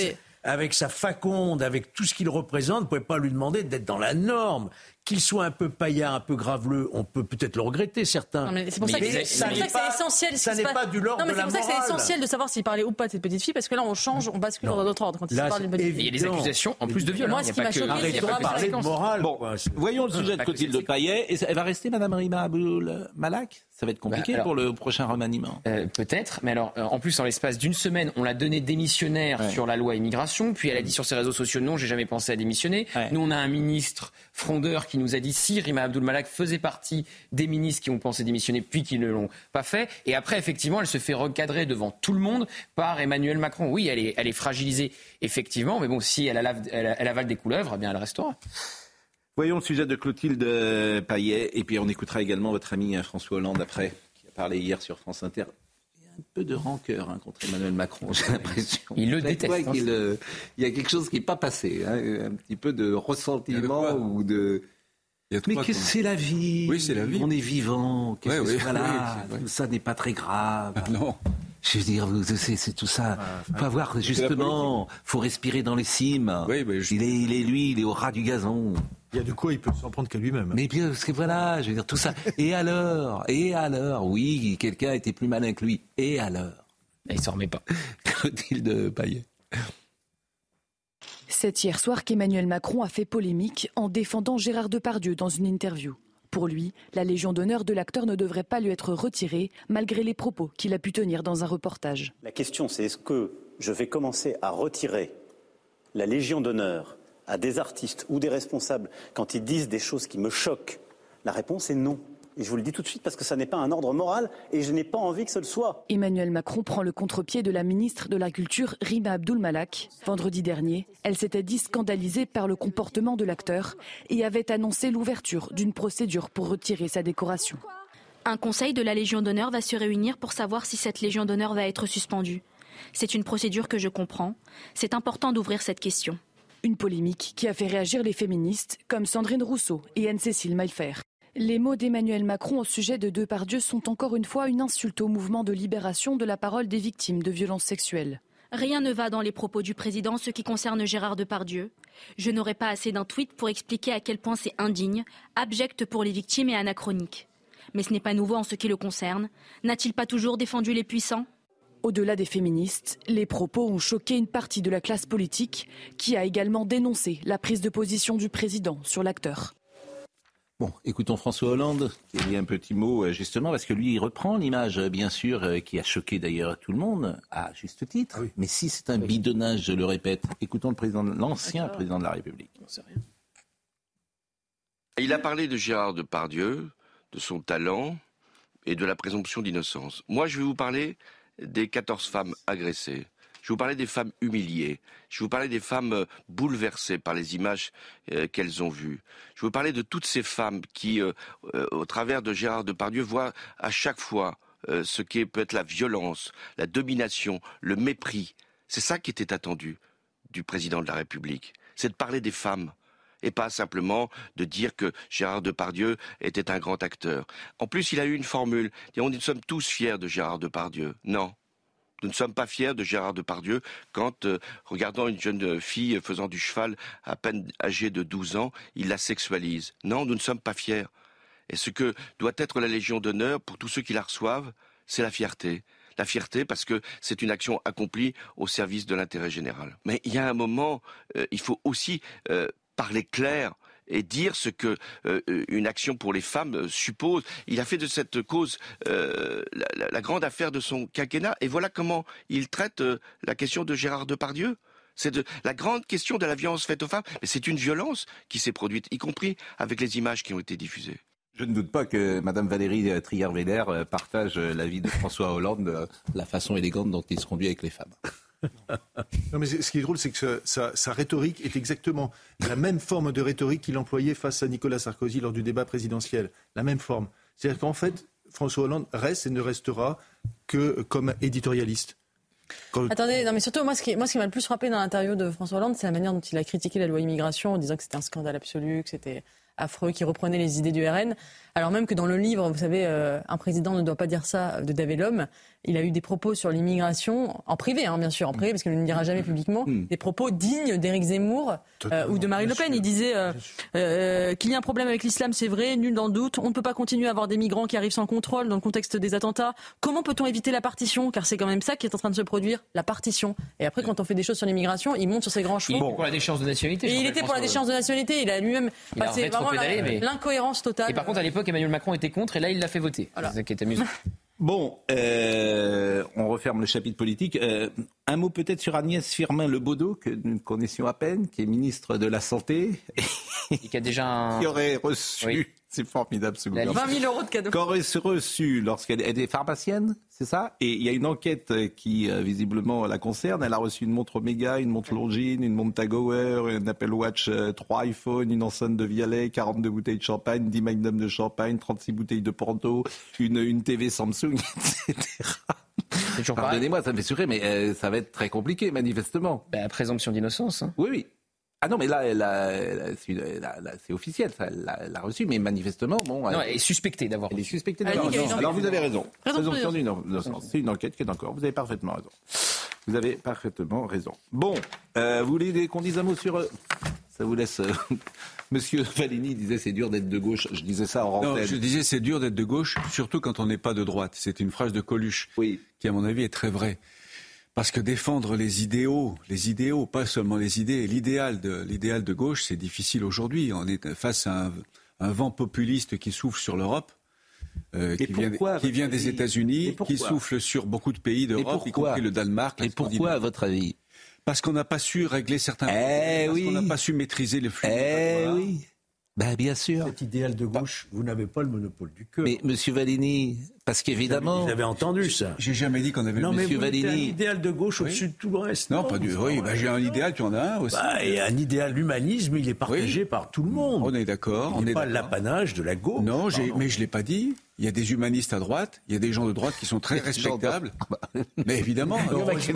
avec sa faconde, avec tout ce qu'il représente, vous ne pouvez pas lui demander d'être dans la norme qu'il soit un peu paillard, un peu graveleux, on peut peut-être le regretter, certains. C'est pour ça que c'est essentiel. Ça n'est pas du l'ordre de la morale. C'est pour ça que c'est essentiel de savoir s'il parlait ou pas de cette petite fille, parce que là, on change, on bascule dans d'autres ordre quand il parle d'une petite fille. Il y a des accusations en plus de viol. Moi, ce qui m'a choqué, c'est de parler de morale. Bon, voyons le sujet de Clotilde Payet. Elle va rester, Madame Rima Aboul Malak? Ça va être compliqué bah, pour le prochain remaniement. Euh, peut-être, mais alors, euh, en plus, en l'espace d'une semaine, on l'a donné démissionnaire sur la loi immigration, puis elle a dit sur ses réseaux sociaux non, j'ai jamais pensé à démissionner. Nous, on a un ministre frondeur qui nous a dit si Rima Abdul Malak faisait partie des ministres qui ont pensé démissionner puis qui ne l'ont pas fait. Et après, effectivement, elle se fait recadrer devant tout le monde par Emmanuel Macron. Oui, elle est, elle est fragilisée, effectivement, mais bon, si elle, elle, avale des couleuvres, eh bien, elle restera. Voyons le sujet de Clotilde Payet, et puis on écoutera également votre ami François Hollande après, qui a parlé hier sur France Inter. Un peu de rancœur hein, contre Emmanuel Macron, j'ai l'impression. Il le déteste. Hein. il, y a quelque chose qui n'est pas passé, hein, un petit peu de ressentiment ou de... Mais que c'est la vie. Oui, c'est la vie. On est vivant. Qu'est-ce que voilà, ça n'est pas très grave. Ah, non. Je veux dire, c'est tout ça. Il faut avoir justement, faut respirer dans les cimes. Oui, il, est, il est lui, il est au ras du gazon. Il y a de quoi il peut s'en prendre qu'à lui-même. Mais bien, parce que voilà, je veux dire tout ça. Et alors Et alors Oui, quelqu'un était plus malin que lui. Et alors Et il s'en remet pas. Clotilde Payet. C'est hier soir qu'Emmanuel Macron a fait polémique en défendant Gérard Depardieu dans une interview. Pour lui, la Légion d'honneur de l'acteur ne devrait pas lui être retirée, malgré les propos qu'il a pu tenir dans un reportage. La question, c'est est-ce que je vais commencer à retirer la Légion d'honneur à des artistes ou des responsables quand ils disent des choses qui me choquent La réponse est non. Et je vous le dis tout de suite parce que ça n'est pas un ordre moral et je n'ai pas envie que ce le soit. Emmanuel Macron prend le contre-pied de la ministre de la Culture, Rima Abdul-Malak. Vendredi dernier, elle s'était dit scandalisée par le comportement de l'acteur et avait annoncé l'ouverture d'une procédure pour retirer sa décoration. Un conseil de la Légion d'honneur va se réunir pour savoir si cette Légion d'honneur va être suspendue. C'est une procédure que je comprends. C'est important d'ouvrir cette question. Une polémique qui a fait réagir les féministes comme Sandrine Rousseau et Anne-Cécile Maillefer. Les mots d'Emmanuel Macron au sujet de Depardieu sont encore une fois une insulte au mouvement de libération de la parole des victimes de violences sexuelles. Rien ne va dans les propos du président ce qui concerne Gérard Depardieu. Je n'aurai pas assez d'un tweet pour expliquer à quel point c'est indigne, abject pour les victimes et anachronique. Mais ce n'est pas nouveau en ce qui le concerne. N'a-t-il pas toujours défendu les puissants? Au-delà des féministes, les propos ont choqué une partie de la classe politique qui a également dénoncé la prise de position du président sur l'acteur. Bon, écoutons François Hollande, qui a dit un petit mot euh, justement, parce que lui, il reprend l'image, euh, bien sûr, euh, qui a choqué d'ailleurs tout le monde, à juste titre. Ah Mais si c'est un bidonnage, je le répète, écoutons le président, l'ancien président de la République. Il a parlé de Gérard Depardieu, de son talent et de la présomption d'innocence. Moi, je vais vous parler des 14 femmes agressées. Je vous parler des femmes humiliées. Je vous parler des femmes euh, bouleversées par les images euh, qu'elles ont vues. Je vous parler de toutes ces femmes qui, euh, au travers de Gérard Depardieu, voient à chaque fois ce qui peut être la violence, la domination, le mépris. C'est ça qui était attendu du président de la République. C'est de parler des femmes et pas simplement de dire que Gérard Depardieu était un grand acteur. En plus, il a eu une formule. Nous sommes tous fiers de Gérard Depardieu. Non. Nous ne sommes pas fiers de Gérard Depardieu quand, euh, regardant une jeune fille faisant du cheval à peine âgée de 12 ans, il la sexualise. Non, nous ne sommes pas fiers. Et ce que doit être la Légion d'honneur pour tous ceux qui la reçoivent, c'est la fierté. La fierté parce que c'est une action accomplie au service de l'intérêt général. Mais il y a un moment, euh, il faut aussi euh, parler clair et dire ce que euh, une action pour les femmes euh, suppose. Il a fait de cette cause euh, la, grande affaire de son quinquennat. Et voilà comment il traite la question de Gérard Depardieu. C'est la grande question de la violence faite aux femmes. Mais c'est une violence qui s'est produite, y compris avec les images qui ont été diffusées. Je ne doute pas que Mme Valérie Trier-Véder partage l'avis de François Hollande, de la façon élégante dont il se conduit avec les femmes non, mais ce qui est drôle, c'est que sa, rhétorique est exactement la même forme de rhétorique qu'il employait face à Nicolas Sarkozy lors du débat présidentiel. La même forme. C'est-à-dire qu'en fait, François Hollande reste et ne restera que comme éditorialiste. Attendez, non mais surtout moi ce qui, m'a le plus frappé dans l'interview de François Hollande, c'est la manière dont il a critiqué la loi immigration en disant que c'était un scandale absolu, que c'était affreux, qui reprenait les idées du RN. Alors même que dans le livre, vous savez, euh, un président ne doit pas dire ça de David Lhomme, il a eu des propos sur l'immigration, en privé, hein, bien sûr, en privé, parce qu'il ne le dira jamais publiquement, hmm. des propos dignes d'Éric Zemmour euh, ou de Marine Le Pen. Il disait euh, qu'il y a un problème avec l'islam, c'est vrai, nul dans le doute. On ne peut pas continuer à avoir des migrants qui arrivent sans contrôle dans le contexte des attentats. Comment peut-on éviter la partition? Car c'est quand même ça qui est en train de se produire, la partition. Et après, quand on fait des choses sur l'immigration, il monte sur ses grands chevaux. Il était pour la déchéance de nationalité. Et il était pour la déchéance de nationalité. Il a lui-même passé vraiment l'incohérence totale. Et par contre, à l'époque, Emmanuel Macron était contre et là, il l'a fait voter. C'est ça qui est amusant. Bon, euh, on referme le chapitre politique. Euh, un mot peut-être sur Agnès Firmin-Lebaudot, que nous connaissions à peine, qui est ministre de la Santé. Et qui a déjà un... qui aurait reçu c'est formidable ce gouvernement. 20 000 euros de cadeaux. Qu'aurait reçu lorsqu'elle était pharmacienne, c'est ça? Et il y a une enquête qui euh, visiblement la concerne. Elle a reçu une montre Omega, une montre Longines, une montre Tag Heuer, un Apple Watch 3 euh, iPhone, une enceinte de Vialet, 42 bouteilles de champagne, 10 magnums de champagne, 36 bouteilles de Porto, une, une TV Samsung, etc. Pardonnez-moi, ça me fait sourire, mais euh, ça va être très compliqué, manifestement. Ben, présomption d'innocence. Hein. Oui, oui. Ah non, mais là, c'est officiel, ça, elle l'a reçu, mais manifestement, bon. Elle, non, elle est suspectée d'abord. Elle est suspectée d'abord. Alors vous avez raison. Présomption d'innocence. C'est une enquête qui est encore. Vous avez parfaitement raison. Vous avez parfaitement raison. Bon, euh, vous voulez qu'on dise un mot sur. Euh, ça vous laisse. Euh, Monsieur Valini disait c'est dur d'être de gauche. Je disais ça en rentrée. Non, je disais c'est dur d'être de gauche, surtout quand on n'est pas de droite. C'est une phrase de Coluche oui. qui, à mon avis, est très vraie. Parce que défendre les idéaux, les idéaux, pas seulement les idées, l'idéal de, l'idéal de gauche, c'est difficile aujourd'hui. On est face à un, vent populiste qui souffle sur l'Europe. Euh, qui, vient, qui vient des États-Unis, qui souffle sur beaucoup de pays d'Europe, y compris le Danemark. Et pourquoi, à votre avis Parce qu'on n'a pas su régler certains eh problèmes, parce qu'on n'a pas su maîtriser le flux. Eh oui. Ben, bien sûr. Cet idéal de gauche, vous n'avez pas le monopole du cœur. Mais Monsieur Valini, parce qu'évidemment. Vous avez entendu ça. J'ai jamais dit qu'on avait non, Valini. un idéal de gauche au-dessus de tout le reste. Non, pas du. Oui, bah, j'ai un idéal, tu en as un aussi. Bah, et un idéal, l'humanisme, il est partagé par tout le monde. On est d'accord. On n'est pas l'apanage de la gauche. Non, mais je l'ai pas dit. Il y a des humanistes à droite, il y a des gens de droite qui sont très respectables. mais évidemment, heureux, il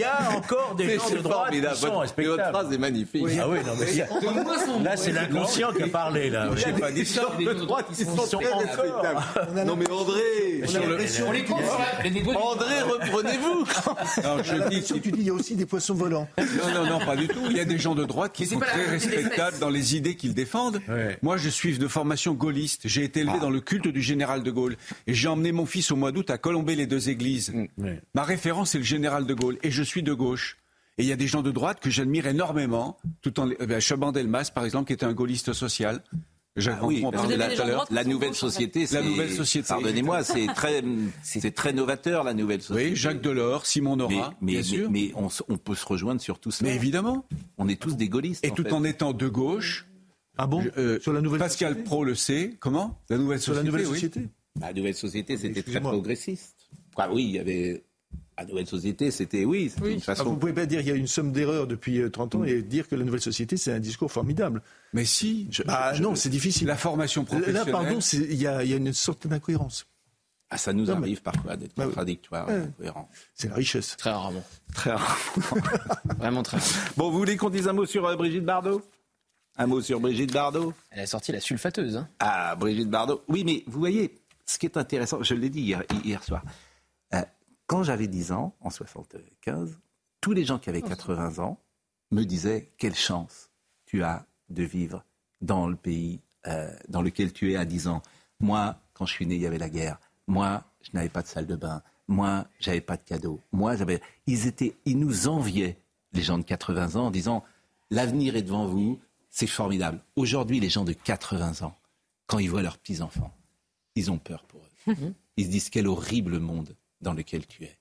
y a encore des gens de droite qui sont respectables. Votre phrase est magnifique. Ah oui, non, mais là, c'est l'inconscient qui a parlé. Là. J'ai pas dit ça. de droite qui sont, très respectables. Non, mais André, André, reprenez-vous. Non, je dis, si tu dis, il y a aussi des poissons volants. Non, non, non, pas du tout. Il y a des gens de droite qui sont très respectables dans les idées qu'ils défendent. Moi, je suis de formation gaulliste. J'ai été élevé dans le culte du général de Gaulle. Et j'ai emmené mon fils au mois d'août à colomber les deux églises. Mm. Ma référence, c'est le général de Gaulle. Et je suis de gauche. Et il y a des gens de droite que j'admire énormément, tout en eh ben, Chaban Delmas, par exemple, qui était un gaulliste social. Jacques ah oui, la, nouvelle société, la nouvelle société. Pardonnez-moi, c'est très, c'est très novateur la nouvelle société. Oui, Jacques Delors, Simon Nora, mais, bien sûr. mais, on, on, peut se rejoindre sur tout ça. Mais évidemment, on est tous des gaullistes. Et tout en étant de gauche, ah bon euh, Sur la nouvelle Pascal Pro le sait. Comment? La nouvelle société. Sur la nouvelle société. La nouvelle société, c'était très progressiste. Ah oui, il y avait. La nouvelle société, c'était oui. oui. Une façon... Ah, vous ne pouvez pas dire qu'il y a une somme d'erreurs depuis 30 euh, ans et dire que la nouvelle société, c'est un discours formidable. Mais si. ah non, c'est difficile. La formation professionnelle. Là, pardon, il y, a une sorte d'incohérence. Ah, ça nous arrive parfois d'être bah contradictoire, C'est la richesse. Très rarement. Très rarement. Vraiment très rarement. Bon, vous voulez qu'on dise un mot sur euh, Brigitte Bardot? Un mot sur Brigitte Bardot? Elle a sorti la sulfateuse. Hein. Ah, Brigitte Bardot. Oui, mais vous voyez, ce qui est intéressant, je l'ai dit hier, soir, euh, quand j'avais 10 ans, en 75, tous les gens qui avaient 80 ans me disaient quelle chance tu as de vivre dans le pays euh, dans lequel tu es à 10 ans. Moi, quand je suis né, il y avait la guerre. Moi, je n'avais pas de salle de bain. Moi, j'avais pas de cadeau. Moi, j'avais. Ils étaient, ils nous enviaient les gens de 80 ans en disant l'avenir est devant vous. C'est formidable. Aujourd'hui, les gens de 80 ans, quand ils voient leurs petits-enfants, ils ont peur pour eux. Ils se disent quel horrible monde dans lequel tu es.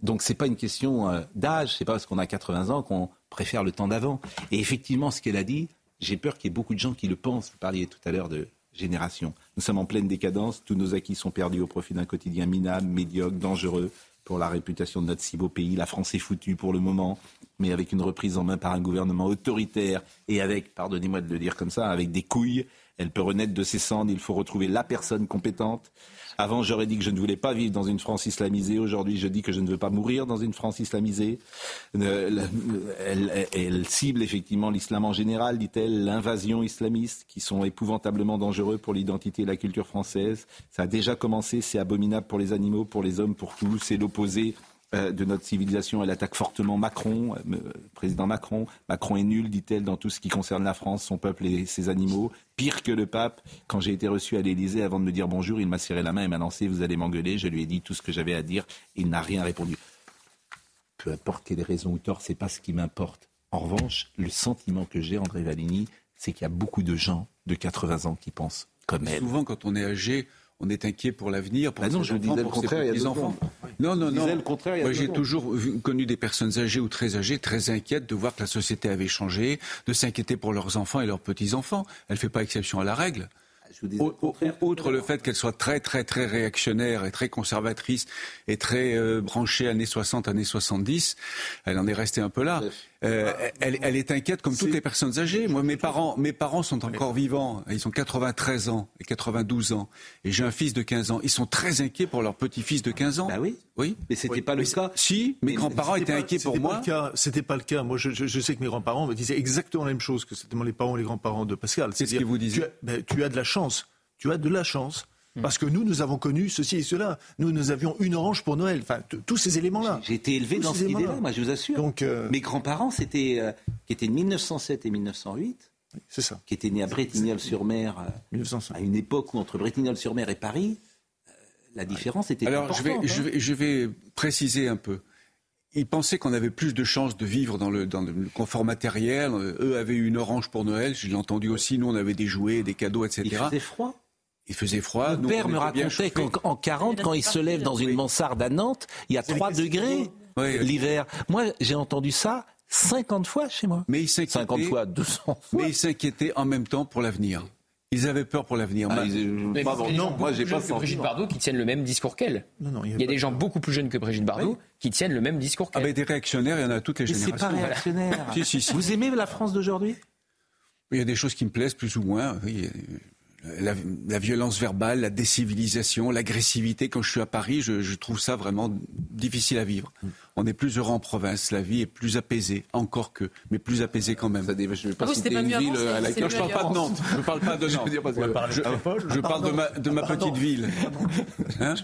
Donc ce n'est pas une question euh, d'âge, c'est pas parce qu'on a 80 ans qu'on préfère le temps d'avant. Et effectivement, ce qu'elle a dit, j'ai peur qu'il y ait beaucoup de gens qui le pensent. Vous parliez tout à l'heure de génération. Nous sommes en pleine décadence, tous nos acquis sont perdus au profit d'un quotidien minable, médiocre, dangereux pour la réputation de notre si beau pays. La France est foutue pour le moment mais avec une reprise en main par un gouvernement autoritaire et avec, pardonnez-moi de le dire comme ça, avec des couilles, elle peut renaître de ses cendres. Il faut retrouver la personne compétente. Avant, j'aurais dit que je ne voulais pas vivre dans une France islamisée. Aujourd'hui, je dis que je ne veux pas mourir dans une France islamisée. Euh, elle, cible effectivement l'islam en général, dit-elle, l'invasion islamiste, qui sont épouvantablement dangereux pour l'identité et la culture française. Ça a déjà commencé, c'est abominable pour les animaux, pour les hommes, pour tous. C'est l'opposé de notre civilisation. Elle attaque fortement Macron, euh, président Macron. Macron est nul, dit-elle, dans tout ce qui concerne la France, son peuple et ses animaux. Pire que le pape. Quand j'ai été reçu à l'Élysée, avant de me dire bonjour, il m'a serré la main et m'a lancé Vous allez m'engueuler. Je lui ai dit tout ce que j'avais à dire. Il n'a rien répondu. Peu importe quelle raison ou tort, c'est pas ce qui m'importe. En revanche, le sentiment que j'ai, André Valigny, c'est qu'il y a beaucoup de gens de 80 ans qui pensent comme elle. Souvent, quand on est âgé, on est inquiet pour l'avenir, pour bah non, je enfants, le contraire, ses enfants. Non, non, non. Le contraire, Moi, j'ai toujours connu des personnes âgées ou très âgées, très inquiètes de voir que la société avait changé, de s'inquiéter pour leurs enfants et leurs petits-enfants. Elle ne fait pas exception à la règle. Outre le fait qu'elle soit très très très réactionnaire et très conservatrice et très euh, branchée années 60, années 70, elle en est restée un peu là. Euh, elle, elle, est inquiète comme toutes les personnes âgées. Moi, mes parents, mes parents sont encore vivants. Ils ont 93 ans et 92 ans. Et j'ai un fils de 15 ans. Ils sont très inquiets pour leur petit-fils de 15 ans. Bah oui. Oui. Mais c'était pas le cas. Si, mes grands-parents étaient inquiets pour moi. C'était pas le cas. Moi, je, je, sais que mes grands-parents me disaient exactement la même chose que c'était les parents et les grands-parents de Pascal. C'est ce que vous disiez? Tu ben, tu as de la chance. Tu as de la chance. Parce que nous, nous avons connu ceci et cela. Nous, nous avions une orange pour Noël. Enfin, tous ces éléments-là. J'ai été élevé dans cette idée-là, moi, je vous assure. Donc, euh, Mes grands-parents, c'était, euh, qui étaient de 1907 et 1908. C'est ça. Qui étaient nés à Bretignolles-sur-Mer, euh, à une époque où entre Bretignolles-sur-Mer et Paris, la différence était Alors, je vais, je, hein. vais, je vais préciser un peu. Ils pensaient qu'on avait plus de chances de vivre dans le, dans le confort matériel. Eux avaient une orange pour Noël, je l'ai entendu aussi. Nous, on avait des jouets, des cadeaux, etc. Il faisait froid il faisait froid. Mon père me racontait qu'en 40, quand il se lève dans une mansarde à Nantes, il y a 3 degrés l'hiver. Moi, j'ai entendu ça 50 fois chez moi. Mais il 50 fois, 200 fois. Mais ils s'inquiétaient en même temps pour l'avenir. Ils avaient peur pour l'avenir. Ah, non, moi j'ai pas que Brigitte Bardot qui tiennent le même discours qu'elle. il y a, des gens beaucoup plus jeunes que Brigitte Bardot qui tiennent le même discours ah, qu'elle. Ah mais des réactionnaires, il y en a toutes les générations. C'est pas réactionnaire. Vous aimez la France d'aujourd'hui? Il y a des choses qui me plaisent plus ou moins. Oui la, la, violence verbale, la décivilisation, l'agressivité. Quand je suis à Paris, je, je, trouve ça vraiment difficile à vivre. Mm. On est plus heureux en province, la vie est plus apaisée, encore que, mais plus apaisée quand même. je vais pas ah citer une ville à laquelle je parle pas de Nantes. Je parle pas de Nantes. Je, parle de ma, de ma petite ville. Hein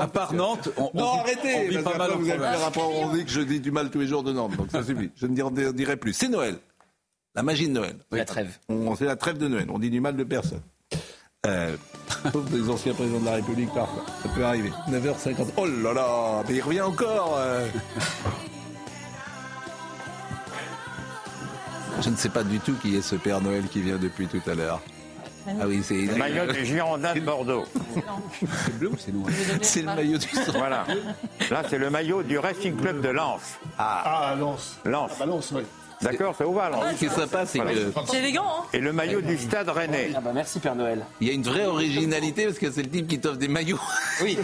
à part Nantes, on, non, arrêtez, on vit pas mal vous avez rapport, on dit que je dis du mal tous les jours de Nantes, donc ça suffit. Je ne dirai plus. C'est Noël. La magie de Noël. La trêve. C'est la trêve de Noël. On dit du mal de personne. Euh, sauf des anciens présidents de la République parfois. Ça peut arriver. 9h50. Oh là là, mais il revient encore. Euh. Je ne sais pas du tout qui est ce Père Noël qui vient depuis tout à l'heure. Ah oui, c'est le maillot du Girondin de Bordeaux. C'est bleu ou c'est noir C'est le maillot du Voilà. Là, c'est le maillot du Racing Club de Lens. Ah, ah Lens. Lens. Ah, Lens, oui. D'accord, c'est ovale. Ce qui est sympa, c'est que. C'est élégant, hein Et le maillot du stade rennais. Ah bah merci Père Noël. Il y a une vraie originalité parce que c'est le type qui t'offre des maillots. Oui,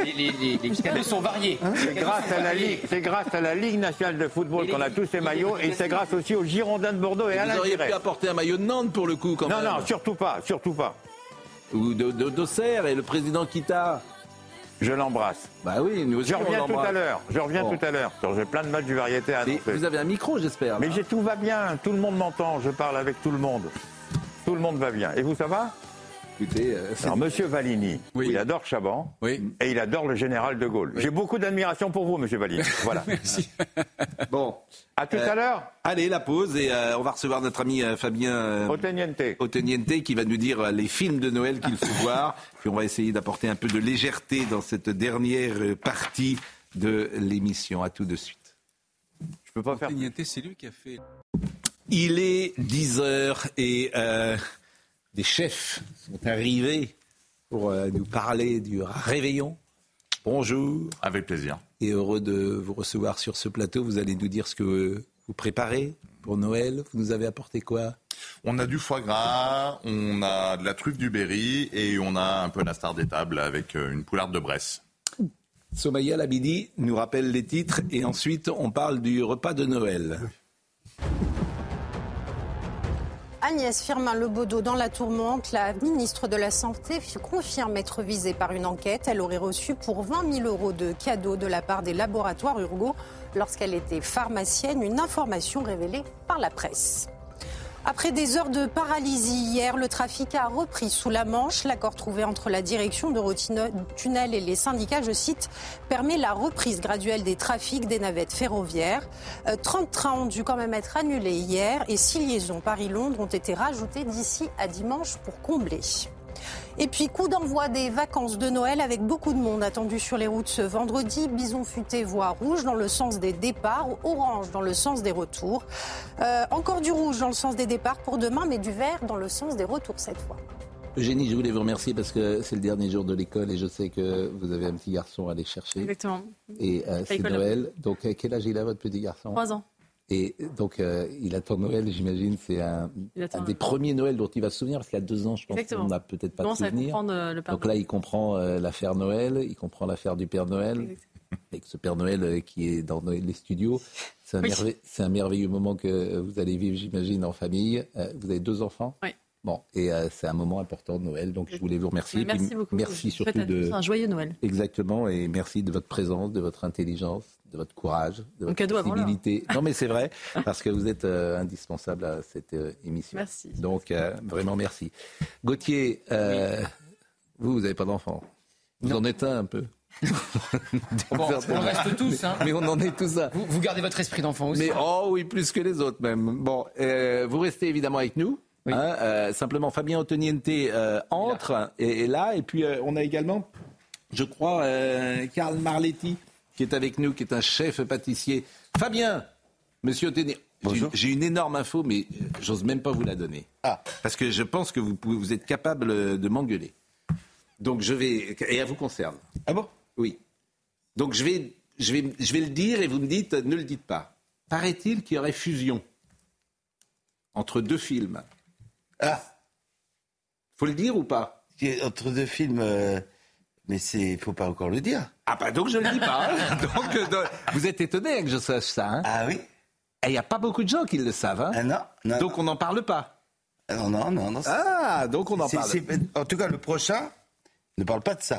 les, cadeaux sont variés. C'est grâce, à la Ligue, c'est grâce à la Ligue nationale de football qu'on a tous ces maillots et c'est grâce aussi aux Girondins de Bordeaux et, à Vous auriez pu apporter un maillot de Nantes pour le coup, quand non, même. Non, non, surtout pas, surtout pas. Ou d'Auxerre et le président Kita. Je l'embrasse. Bah oui, nous aussi Je reviens tout à l'heure. Je reviens tout à l'heure. J'ai plein de matchs du variété à annoncer. Vous avez un micro, j'espère. Mais tout va bien. Tout le monde m'entend. Je parle avec tout le monde. Tout le monde va bien. Et vous, ça va? Écoutez, euh, Alors, Monsieur Valigny, il adore Chaban oui. et il adore le général de Gaulle. J'ai beaucoup d'admiration pour vous, Monsieur Valigny. Voilà. Merci. bon. À tout à l'heure. Euh, allez, la pause et euh, on va recevoir notre ami Fabien Oteniente. qui va nous dire les films de Noël qu'il faut voir. Puis on va essayer d'apporter un peu de légèreté dans cette dernière partie de l'émission. À tout de suite. Je peux pas faire. c'est lui qui a fait. Il est 10 heures et des chefs sont arrivés pour euh, nous parler du réveillon. Bonjour. Avec plaisir. Et heureux de vous recevoir sur ce plateau. Vous allez nous dire ce que vous préparez pour Noël. Vous nous avez apporté quoi? On a du foie gras, on a de la truffe du Berry et on a un peu la star des tables avec euh, une poularde de Bresse. Somaya Labidi nous rappelle les titres et ensuite on parle du repas de Noël. Agnès Firmin-Lebaudot dans la tourmente, la ministre de la Santé confirme être visée par une enquête. Elle aurait reçu pour 20 000 euros de cadeaux de la part des laboratoires Urgo lorsqu'elle était pharmacienne, une information révélée par la presse. Après des heures de paralysie hier, le trafic a repris sous la Manche. L'accord trouvé entre la direction d'Eurotunnel et les syndicats, je cite, permet la reprise graduelle des trafics des navettes ferroviaires. 30 euh, trains ont dû quand même être annulés hier et 6 liaisons Paris-Londres ont été rajoutées d'ici à dimanche pour combler. Et puis coup d'envoi des vacances de Noël avec beaucoup de monde attendu sur les routes ce vendredi. Bison futé voie rouge dans le sens des départs, orange dans le sens des retours. Euh, encore du rouge dans le sens des départs pour demain, mais du vert dans le sens des retours cette fois. Eugénie, je voulais vous remercier parce que c'est le dernier jour de l'école et je sais que vous avez un petit garçon à aller chercher. Exactement. Et euh, c'est Noël. Donc, quel âge il a votre petit garçon? Trois ans. Et donc, euh, il attend Noël, j'imagine. C'est un, des premiers Noël dont il va se souvenir, parce qu'il y a deux ans, je pense qu'on n'a peut-être pas de souvenir. Euh, le donc là, il comprend euh, l'affaire Noël, il comprend l'affaire du Père Noël. avec ce Père Noël qui est dans les studios. C'est un, merveilleux moment que vous allez vivre, j'imagine, en famille. vous avez deux enfants? Oui. Bon, et c'est un moment important de Noël, donc je voulais vous remercier. merci beaucoup. Merci surtout de. un joyeux Noël. Exactement, et merci de votre présence, de votre intelligence, de votre courage, de votre cadeau sensibilité. Non, mais c'est vrai, parce que vous êtes indispensable à cette émission. Merci. Donc, vraiment merci. Gauthier, vous, vous n'avez pas d'enfant. Vous en êtes un un peu. bon, on reste tous, hein. Mais on en est tous un. Vous, gardez votre esprit d'enfant aussi. Mais oh oui, plus que les autres même. Bon, euh, vous restez évidemment avec nous. Hein, euh, simplement, Fabien Antoniente euh, entre et, est là. Et puis, on a également, je crois, Karl Marletti qui est avec nous, qui est un chef pâtissier. Fabien, monsieur Antoniente. J'ai une énorme info, mais j'ose même pas vous la donner. Ah. Parce que je pense que vous, pouvez, vous êtes capable de m'engueuler. Donc je vais. Et elle vous concerne. Ah bon? Oui. Donc je vais, je, vais, je vais le dire et vous me dites ne le dites pas. Paraît-il qu'il y aurait fusion entre deux films. Ah Faut le dire ou pas? Entre deux films. Euh, mais c'est, faut pas encore le dire. Ah bah donc je le dis pas. Euh, donc, vous êtes étonné que je sache ça. Hein ah oui. Et il n'y a pas beaucoup de gens qui le savent. Hein ah non, non, Donc on n'en parle pas. Non, non, non. non ah, donc on en parle. En tout cas, le prochain, ne parle pas de ça.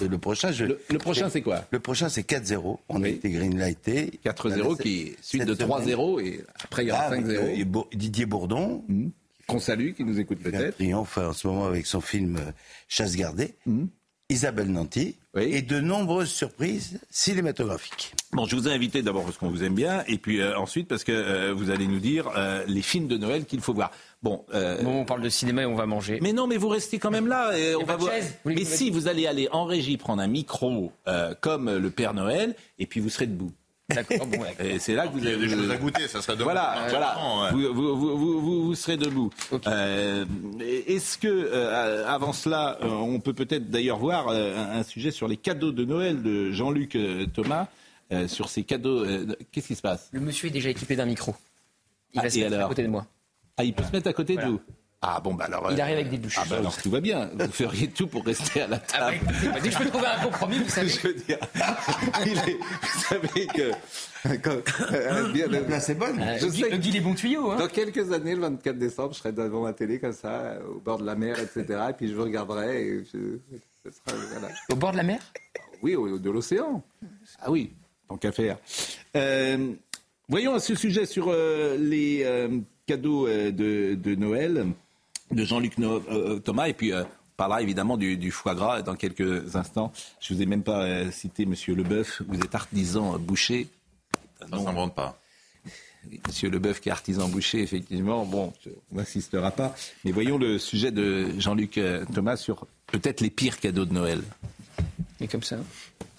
Le prochain, je... le, prochain c'est quoi? Le prochain, c'est 4-0. On a été greenlighté. 4-0 qui suite de 3-0 et après il y aura 5-0. Ah, Didier Bourdon. Mmh. Qu'on salue, qui nous écoute peut-être. Triomphe en ce moment avec son film euh, Chasse gardée. Mmh. Isabelle Nanty et de nombreuses surprises cinématographiques. Bon, je vous ai invité d'abord parce qu'on vous aime bien, et puis euh, ensuite parce que euh, vous allez nous dire les films de Noël qu'il faut voir. Bon, on parle de cinéma et on va manger. Mais non, mais vous restez quand même là. Et on va voir. Mais si vous allez aller en régie prendre un micro comme le Père Noël, et puis vous serez debout. D'accord. Bon, c'est là que vous avez des choses à goûter. Ça serait Voilà, voilà. Vous, vous, vous, vous, serez debout. Euh, Est-ce que euh, avant cela, euh, on peut peut-être d'ailleurs voir euh, un sujet sur les cadeaux de Noël de Jean-Luc Thomas sur ces cadeaux. Qu'est-ce qui se passe? Le monsieur est déjà équipé d'un micro. Il va ah, se mettre à côté de moi. Ah, il peut se mettre à côté de vous? Ah bon, bah alors. Il arrive avec des bûches. Ah bah alors tout va bien. Vous feriez tout pour rester à la ah, table. Ah bah, dès que je peux trouver un compromis, vous savez. Je veux dire, vous savez que. euh, bien, la place est bonne. je sais le bons tuyaux. Hein. Dans quelques années, le 24 décembre, je serai devant la télé comme ça, au bord de la mer, etc. Et puis je vous regarderai. Et je, sera, voilà. Au bord de la mer? Oui, au, de l'océan. Ah oui, tant qu'à faire. Euh, voyons à ce sujet sur euh, les euh, cadeaux euh, de, de Noël de Jean-Luc euh, euh, Thomas. Et puis, euh, on parlera évidemment du, foie gras dans quelques instants. Je ne vous ai même pas cité Monsieur Leboeuf. Vous êtes artisan boucher. Ça ne s'invente pas. Monsieur Leboeuf qui est artisan boucher, effectivement, bon, on n'insistera pas. Mais voyons le sujet de Jean-Luc Thomas sur peut-être les pires cadeaux de Noël. Et comme ça.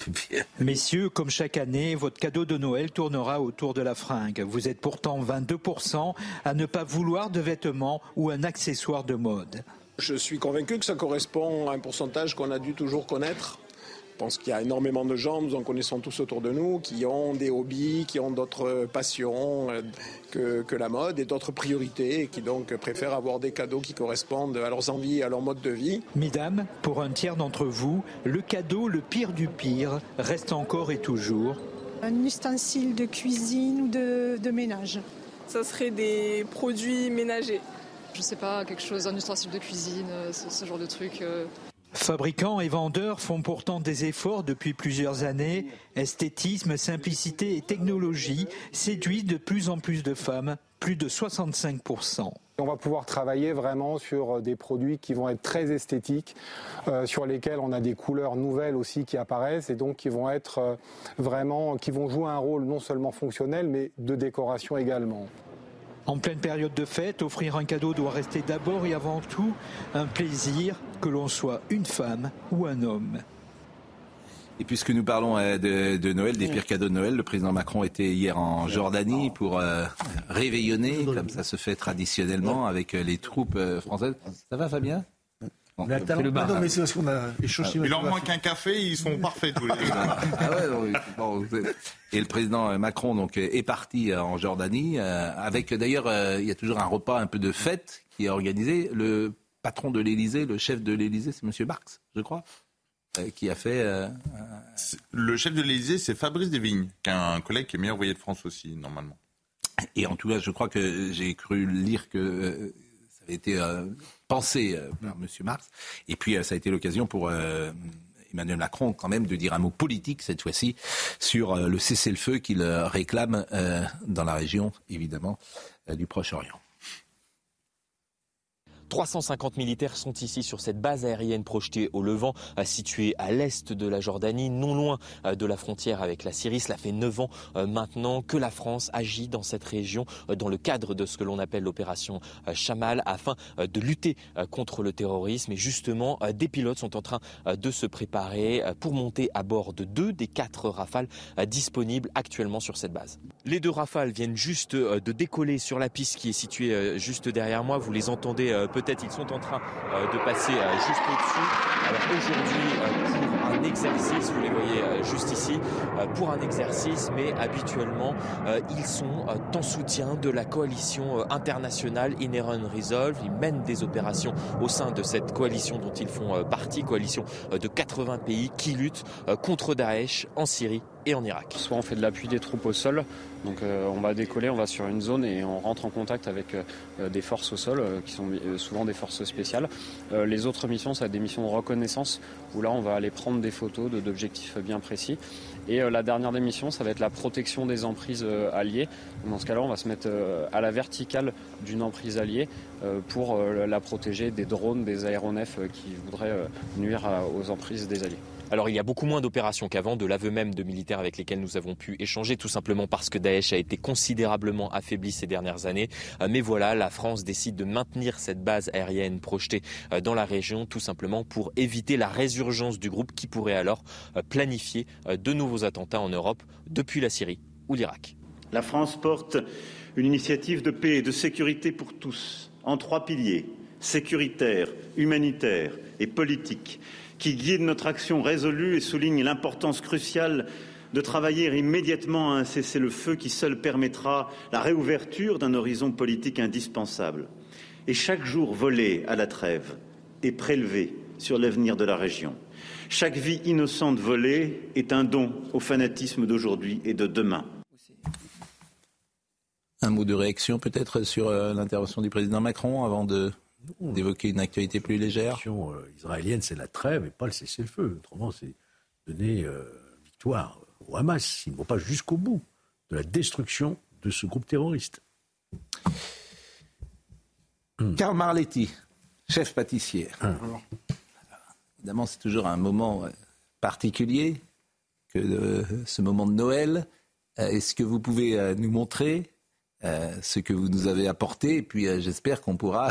Messieurs, comme chaque année, votre cadeau de Noël tournera autour de la fringue. Vous êtes pourtant 22% à ne pas vouloir de vêtements ou un accessoire de mode. Je suis convaincu que ça correspond à un pourcentage qu'on a dû toujours connaître je pense qu'il y a énormément de gens, nous en connaissons tous autour de nous, qui ont des hobbies, qui ont d'autres passions euh, que, que, la mode et d'autres priorités, et qui donc préfèrent avoir des cadeaux qui correspondent à leurs envies et à leur mode de vie. Mesdames, pour un tiers d'entre vous, le cadeau le pire du pire reste encore et toujours un ustensile de cuisine ou de, de ménage. Ça serait des produits ménagers. Je sais pas, quelque chose, un ustensile de cuisine, euh, ce, ce genre de truc. Fabricants et vendeurs font pourtant des efforts depuis plusieurs années. Esthétisme, simplicité et technologie séduisent de plus en plus de femmes, plus de 65%. On va pouvoir travailler vraiment sur des produits qui vont être très esthétiques, euh, sur lesquels on a des couleurs nouvelles aussi qui apparaissent et donc qui vont être euh, vraiment, qui vont jouer un rôle non seulement fonctionnel mais de décoration également. En pleine période de fête, offrir un cadeau doit rester d'abord et avant tout un plaisir, que l'on soit une femme ou un homme. Et puisque nous parlons euh, de, Noël, des pires cadeaux de Noël, le président Macron était hier en Jordanie pour euh, réveillonner, comme ça se fait traditionnellement, avec euh, les troupes françaises. Ça va Fabien? Le non, mais c'est parce qu'on a échangé. Il en manque qu'un café, ils sont parfaits tous les deux. Ah et le président Macron donc est parti en Jordanie avec d'ailleurs il y a toujours un repas un peu de fête qui est organisé. Le patron de l'Élysée, le chef de l'Élysée, c'est Monsieur Marx, je crois. qui a fait. Le chef de l'Élysée, c'est Fabrice Desvignes, qui est un collègue qui est meilleur envoyé de France aussi, normalement. Et en tout cas, je crois que j'ai cru lire que avait été pensé par M. Marx. Et puis, ça a été l'occasion pour Emmanuel Macron quand même de dire un mot politique cette fois-ci sur euh, le cessez-le-feu qu'il euh, réclame euh, dans la région, évidemment, du Proche-Orient. 350 militaires sont ici sur cette base aérienne projetée au Levant, euh, située à l'est de la Jordanie, non loin euh, de la frontière avec la Syrie. Cela fait 9 ans euh, maintenant que la France agit dans cette région dans le cadre de ce que l'on appelle l'opération Chamal afin de lutter contre le terrorisme. Et justement, des pilotes sont en train de se préparer pour monter à bord de deux des quatre rafales disponibles actuellement sur cette base. Les deux rafales viennent juste de décoller sur la piste qui est située juste derrière moi. Vous les entendez peut-être ils sont en train euh, de passer euh, juste au-dessus. Alors aujourd'hui, euh, pour un exercice, vous les voyez juste ici, pour un exercice, mais habituellement, ils sont en soutien de la coalition internationale Inherent Resolve. Ils mènent des opérations au sein de cette coalition dont ils font partie, coalition de 80 pays qui luttent contre Daesh en Syrie et en Irak. Soit on fait de l'appui des troupes au sol, donc euh, on va décoller, on va sur une zone et on rentre en contact avec euh, des forces au sol, euh, qui sont souvent des forces spéciales. les autres missions, ça va être des missions de reconnaissance, où là on va aller prendre des photos d'objectifs bien précis. Et la dernière des missions, ça va être la protection des emprises alliées. Dans ce cas-là, on va se mettre à la verticale d'une emprise alliée pour la protéger des drones, des aéronefs qui voudraient nuire aux emprises des alliés. Alors il y a beaucoup moins d'opérations qu'avant, de l'aveu même de militaires avec lesquels nous avons pu échanger, tout simplement parce que Daesh a été considérablement affaibli ces dernières années. Euh, mais voilà, la France décide de maintenir cette base aérienne projetée euh, dans la région, tout simplement pour éviter la résurgence du groupe qui pourrait alors euh, planifier de nouveaux attentats en Europe depuis la Syrie ou l'Irak. La France porte une initiative de paix et de sécurité pour tous, en trois piliers sécuritaire, humanitaire et politique qui guide notre action résolue et souligne l'importance cruciale de travailler immédiatement à un cessez-le-feu qui seul permettra la réouverture d'un horizon politique indispensable. Et chaque jour volé à la trêve est prélevé sur l'avenir de la région. Chaque vie innocente volée est un don au fanatisme d'aujourd'hui et de demain. Un mot de réaction peut-être sur euh, l'intervention du président Macron avant de d'évoquer une actualité plus légère La question euh, israélienne, c'est la trêve et pas le cessez-le-feu. Autrement, c'est donner euh, victoire au Hamas. Ils ne vont pas jusqu'au bout de la destruction de ce groupe terroriste. Karl Marletti, chef pâtissier. Hum. Évidemment, c'est toujours un moment euh, particulier que ce moment de Noël. Est-ce que vous pouvez nous montrer ce que vous nous avez apporté? Et puis, j'espère qu'on pourra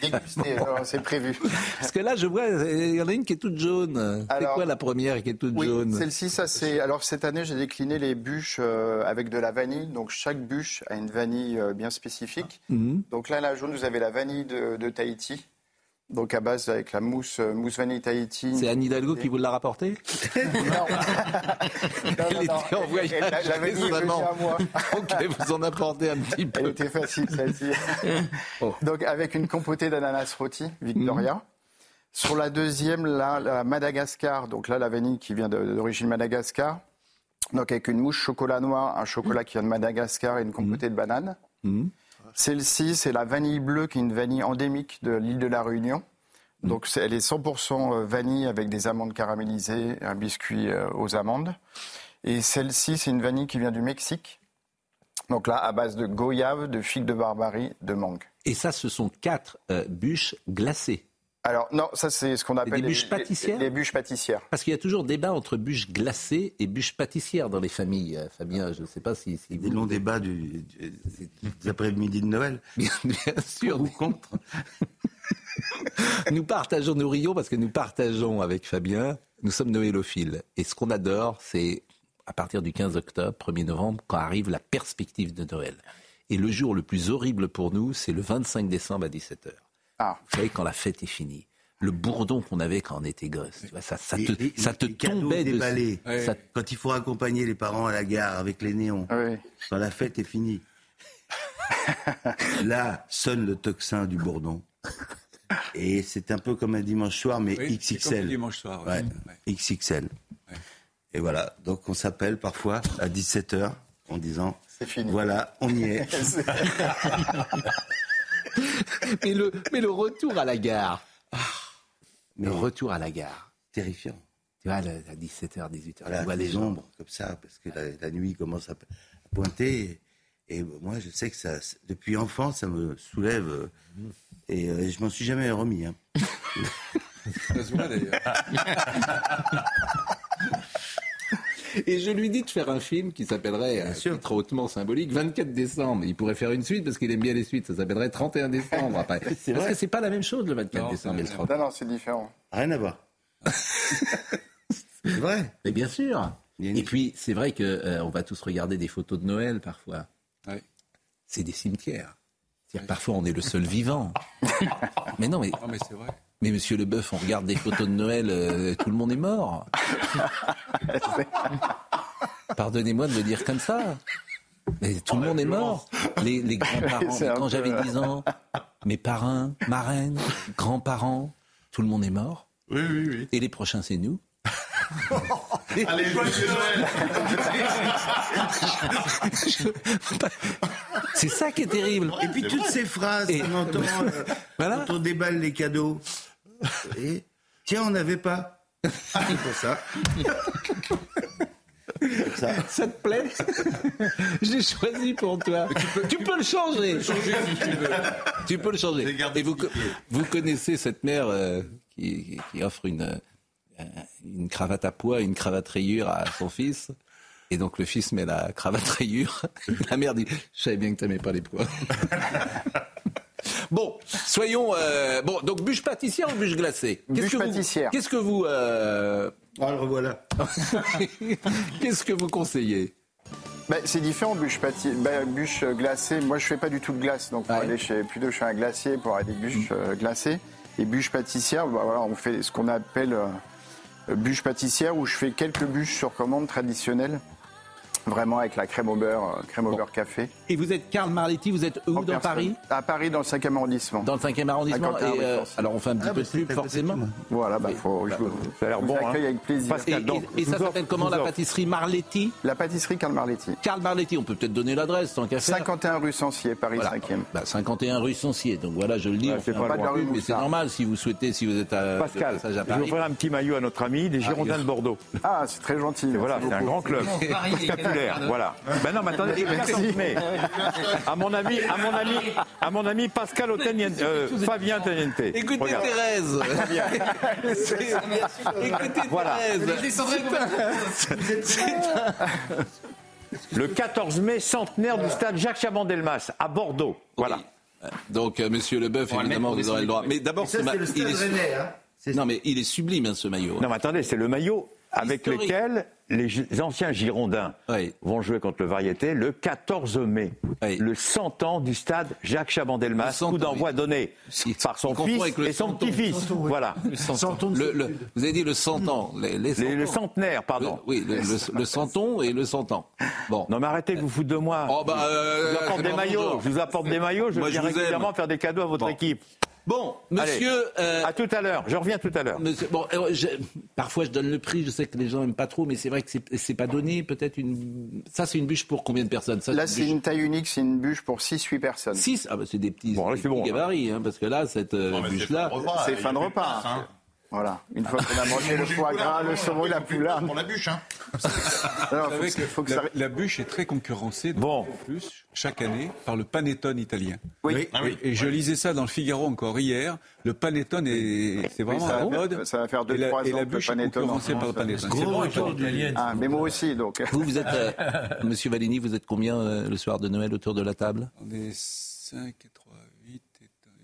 c'est prévu. Parce que là, je vois, il y en a une qui est toute jaune. C'est quoi la première qui est toute oui, jaune? Celle-ci, ça c'est. Alors cette année, j'ai décliné les bûches euh, avec de la vanille. Donc chaque bûche a une vanille euh, bien spécifique. Mhm. Donc là, la jaune, vous avez la vanille de Tahiti. Donc à base avec la mousse, euh, mousse vanille Tahiti. C'est Anne Hidalgo qui vous l'a rapporté Non. Elle était en voyage la, la vanille à moi. ok, vous en apportez un petit peu. Elle était facile celle-ci. Oh. Donc avec une compotée d'ananas rôti, Victoria. Mhm. Sur la deuxième, là, la Madagascar. Donc là, la vanille qui vient d'origine Madagascar. Donc avec une mousse chocolat noir, un chocolat qui vient de Madagascar et une compotée de banane. Celle-ci, c'est la vanille bleue, qui est une vanille endémique de l'île de la Réunion. Donc elle est 100% euh, vanille avec des amandes caramélisées, un biscuit euh, aux amandes. Et celle-ci, c'est une vanille qui vient du Mexique. Donc là, à base de goyave, de figues de barbarie, de mangue. Et ça, ce sont quatre euh, bûches glacées. Alors non, ça c'est ce qu'on appelle les bûches pâtissières. Les, bûches pâtissières. Parce qu'il y a toujours débat entre bûches glacées et bûches pâtissières dans les familles. Euh, Fabien, je ne sais pas si, si des longs débats du, des après-midi de Noël. Bien, sûr. Ou contre. nous partageons, nous rions parce que nous partageons avec Fabien. Nous sommes noélophiles et ce qu'on adore, c'est à partir du 15 octobre, 1er novembre, quand arrive la perspective de Noël. Et le jour le plus horrible pour nous, c'est le 25 décembre à 17h. Ah. Vous savez, quand la fête est finie, le bourdon qu'on avait quand on était gosse, ça, ça, te, ça te tombait déballé. Quand il faut accompagner les parents à la gare avec les néons, quand la fête est finie. Là sonne le tocsin du bourdon. Et c'est un peu comme un dimanche soir, mais XXL. Comme dimanche soir. Ouais. XXL. Et voilà, donc on s'appelle parfois à 17h en disant fini. Voilà, on y est. mais, le, mais le retour à la gare. Ah, mais le retour à la gare. Terrifiant. Tu vois, à 17h, 18h, voilà, on voit les ombres comme ça, parce que la, nuit commence à pointer. Et, moi, je sais que ça, depuis enfant, ça me soulève. Et euh, je m'en suis jamais remis. Hein. ça se voit d'ailleurs. Et je lui dis de faire un film qui s'appellerait, un titre hautement symbolique, 24 décembre. Il pourrait faire une suite parce qu'il aime bien les suites. Ça s'appellerait 31 décembre après. parce que c'est pas la même chose le 24 décembre et le 30. Non, non, c'est différent. Rien à voir. c'est vrai. Mais bien sûr. Et puis, c'est vrai qu'on euh, va tous regarder des photos de Noël parfois. C'est des cimetières. Parfois, on est le seul vivant. mais non, mais. Non, mais c'est vrai. Mais monsieur Leboeuf, on regarde des photos de Noël, euh, tout le monde est mort. Pardonnez-moi de le dire comme ça. Mais tout le monde est mort. Les, grands-parents, quand j'avais 10 ans, mes parrains, marraines, grands-parents, tout le monde est mort. Oui, oui, oui. Et les prochains, c'est nous. Allez, joyeux Noël C'est ça qui est terrible. Et puis toutes ces phrases qu'on entend euh, quand on déballe les cadeaux. Et, tiens, on n'avait pas. C'est pour ça. Ça. ça. te plaît J'ai choisi pour toi. Tu peux, le changer. Tu peux, le changer. Et vous, vous connaissez cette mère euh, qui, qui, offre une, euh, une cravate à poids, une cravate rayure à son fils. Et donc le fils met la cravate rayure. La mère dit Je savais bien que tu n'aimais pas les poids. Bon, soyons. Euh, bon, donc bûche pâtissière ou bûche glacée? Bûche pâtissière. Qu'est-ce que vous. Euh... Oh, le revoilà. Qu'est-ce que vous conseillez? Bah, c'est différent, bûche, bah, bûche glacée. Moi, je fais pas du tout de glace, donc pour aller chez, plutôt je fais un glacier pour aller des bûches euh, glacées. Et bûche pâtissière, bah, voilà, on fait ce qu'on appelle euh, bûche pâtissière où je fais quelques bûches sur commande traditionnelles. Vraiment avec la crème au beurre, euh, crème au beurre café. Et vous êtes Karl Marletti, vous êtes où dans Paris À Paris, dans le 5e arrondissement. Dans le 5e arrondissement. Et euh, alors on fait un petit ah, peu de pub, forcément. Voilà, bah, faut, bah, ça a l'air bon. Hein. avec plaisir. et, ça s'appelle comment la pâtisserie Marletti La pâtisserie Karl Marletti. Karl Marletti, on peut peut-être donner l'adresse tant qu'à faire. 51 rue Sancier, Paris 5e. Bah, 51 rue Sancier, donc voilà, je le dis. c'est pas, de mais c'est normal si vous souhaitez, si vous êtes à Pascal, je vais offrir un petit maillot à notre ami des ah, Girondins de Bordeaux. Ah, c'est très gentil. Voilà, c'est un grand club. Voilà. Ben non, mais attendez, mais à mon ami, à mon ami, à mon ami Pascal Oteniente, euh, Fabien Teniente. Écoutez Thérèse. Écoutez voilà. Le 14 mai, centenaire du stade Jacques Chaban-Delmas à Bordeaux. Voilà. Donc, euh, Monsieur Leboeuf, évidemment, vous aurez le droit. Mais d'abord, c'est le stade Rennais, hein. Non, mais il est sublime, hein, ce maillot. Non, mais attendez, c'est le maillot avec lequel les anciens Girondins vont jouer contre le Variété le 14 mai, le 100 ans du stade Jacques Chabandelmas, coup d'envoi donné par son fils et son petit-fils. Voilà. Le, vous avez dit le 100 ans. Les, le centenaire, pardon. oui, le, centon et le 100 ans. Bon. Non mais arrêtez de vous foutre de moi. Oh, bah, je vous apporte des maillots. Je vous apporte des maillots. Je viens régulièrement faire des cadeaux à votre équipe. Bon, monsieur. Euh, à tout à l'heure. Je reviens tout à l'heure. Bon, euh, parfois je donne le prix. Je sais que les gens n'aiment pas trop, mais c'est vrai que c'est pas donné. Peut-être une. Ça, c'est une bûche pour combien de personnes? Là, c'est une taille unique. C'est une bûche pour 6-8 personnes. 6 Ah, bah, c'est des petits, bon, bon, gabarits, hein, parce que là, cette euh, bûche-là. C'est fin de repas. Voilà, une fois qu'on a mangé le foie gras, le saumon, la poulard. Pour la bûche, hein. la, bûche est très concurrencée, bon. en plus, chaque année, par le panettone italien. Oui. Ah oui. Et je lisais ça dans le Figaro encore hier. Le panettone est, c'est vraiment à la mode. Ça va faire 2-3 ans et la bûche est concurrencée par le panettone. C'est bon, ah, mais moi aussi, donc. Vous, vous êtes, euh, Monsieur Valini, vous êtes combien euh, le soir de Noël autour de la table? On est 5 et 3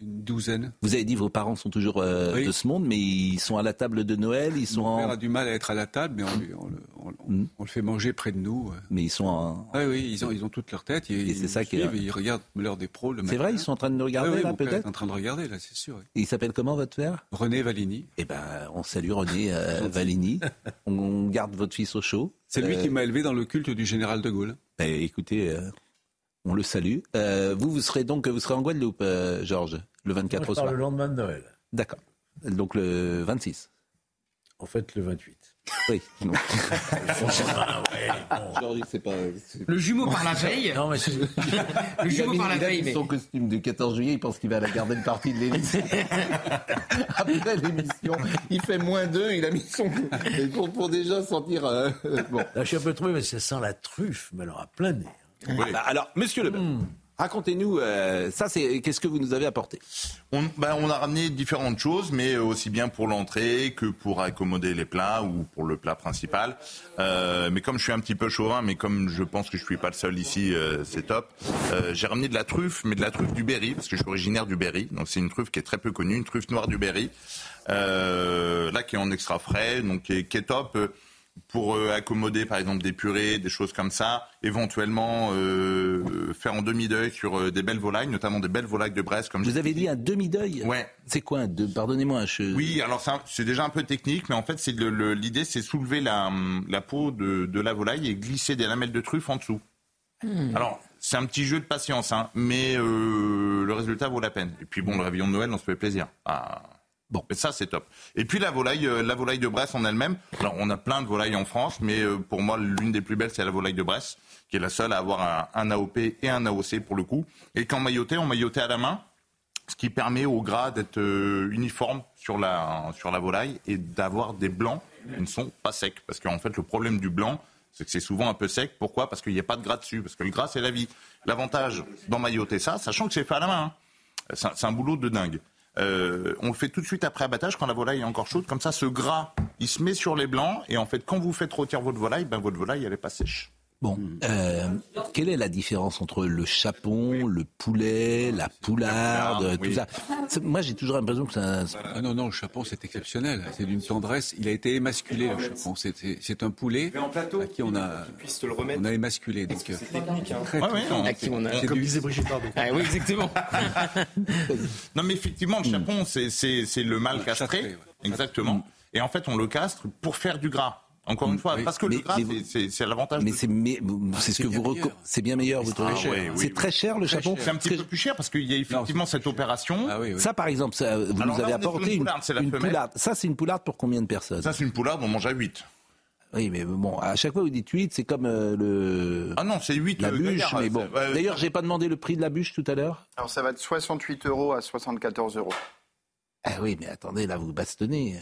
une douzaine. Vous avez dit vos parents sont toujours euh, de ce monde, mais ils sont à la table de Noël. Ils sont Mon père a du mal à être à la table, mais on, hmm. le fait manger près de nous. Mais ils sont en... Oui, oui, ils ont, ils ont toute leur tête. Ils, et c'est ça qui Ils regardent l'heure des pros le C'est vrai, ils sont en train de nous regarder là, peut-être. en train de regarder là, c'est sûr. il s'appelle comment votre père? René Valigny. Eh ben, on salue René euh, Valigny. on garde votre fils au chaud. C'est lui qui euh, m'a élevé dans le culte du général de Gaulle. Ben, écoutez. On le salue. vous, vous serez donc, vous serez en Guadeloupe, Georges? Le 24 Moi, je soir. le lendemain de Noël. D'accord. Donc le 26. En fait, le 28. Oui. Le jumeau par la veille. Non, mais le jumeau par la veille. Mais... Son costume du 14 juillet, il pense qu'il va aller garder une partie de l'émission. Après l'émission, il fait moins deux, il a mis son. Pour, pour déjà sentir. Euh, bon. Là, je suis un peu trouvé, mais ça sent la truffe, mais alors à plein nez. Bah, alors, monsieur Le hmm. Racontez-nous, euh, ça, qu'est-ce que vous nous avez apporté? On, ben, on a ramené différentes choses, mais aussi bien pour l'entrée que pour accommoder les plats ou pour le plat principal. Euh, mais comme je suis un petit peu chauvin, mais comme je pense que je suis pas le seul ici, euh, c'est top. Euh, j'ai ramené de la truffe, mais de la truffe du Berry, parce que je suis originaire du Berry. Donc c'est une truffe qui est très peu connue, une truffe noire du Berry, euh, là qui est en extra frais, donc qui est top pour euh, accommoder par exemple des purées, des choses comme ça, éventuellement euh, faire en demi-deuil sur euh, des belles volailles, notamment des belles volailles de Brest. Comme Vous avez dit un demi-deuil Ouais. C'est quoi Pardonnez-moi. Oui, alors c'est déjà un peu technique, mais en fait c'est l'idée c'est soulever la, la peau de, de, la volaille et glisser des lamelles de truffe en dessous. Hmm. Alors c'est un petit jeu de patience, hein, mais le résultat vaut la peine. Et puis bon, le réveillon de Noël, on se fait plaisir. Ah. Bon, mais ça c'est top. Et puis la volaille, euh, la volaille de Bresse en elle-même. Alors on a plein de volailles en France, mais euh, pour moi l'une des plus belles c'est la volaille de Bresse, qui est la seule à avoir un, AOP et un AOC pour le coup. Et quand mailloté, on maillotait à la main, ce qui permet au gras d'être euh, uniforme sur la sur la volaille et d'avoir des blancs qui ne sont pas secs. Parce qu'en fait le problème du blanc, c'est que c'est souvent un peu sec. Pourquoi? Parce qu'il n'y a pas de gras dessus. Parce que le gras c'est la vie. L'avantage d'emmailloter ça, sachant que c'est fait à la main, hein. c'est un boulot de dingue. Euh, on le fait tout de suite après abattage quand la volaille est encore chaude. Comme ça, ce gras, il se met sur les blancs. Et en fait, quand vous faites rôtir votre volaille, ben, votre volaille, elle n'est pas sèche. Bon, euh, quelle est la différence entre le chapon, le poulet, la poularde, tout ça Moi, j'ai toujours l'impression que ça. Ah non, non, le chapon, c'est exceptionnel. C'est d'une tendresse. Il a été émasculé, le chapon. C'est un poulet à qui on a, on a émasculé. Donc, c'est technique. Hein. À qui on a. Comme disait Brigitte Ah, oui, exactement. non, mais effectivement, le chapon, c'est le mâle castré. Exactement. Et en fait, on le castre pour faire du gras. Encore une fois, parce que le gras, c'est l'avantage. Mais c'est ce que vous c'est bien meilleur. Vous trouvez C'est très cher le chapon. C'est un petit peu plus cher parce qu'il y a effectivement cette opération. Ah ça, par exemple, vous nous avez apporté une, poularde. Ça, c'est une poularde pour combien de personnes? Ça, c'est une poularde, on mange à 8. Oui, mais bon, à chaque fois vous dites 8, c'est comme euh, le. Ah non, c'est 8 La bûche, mais bon. D'ailleurs, j'ai pas demandé le prix de la bûche tout à l'heure. Alors ça va de 68 euros à 74 euros. Ah oui, mais attendez, là vous bastonnez.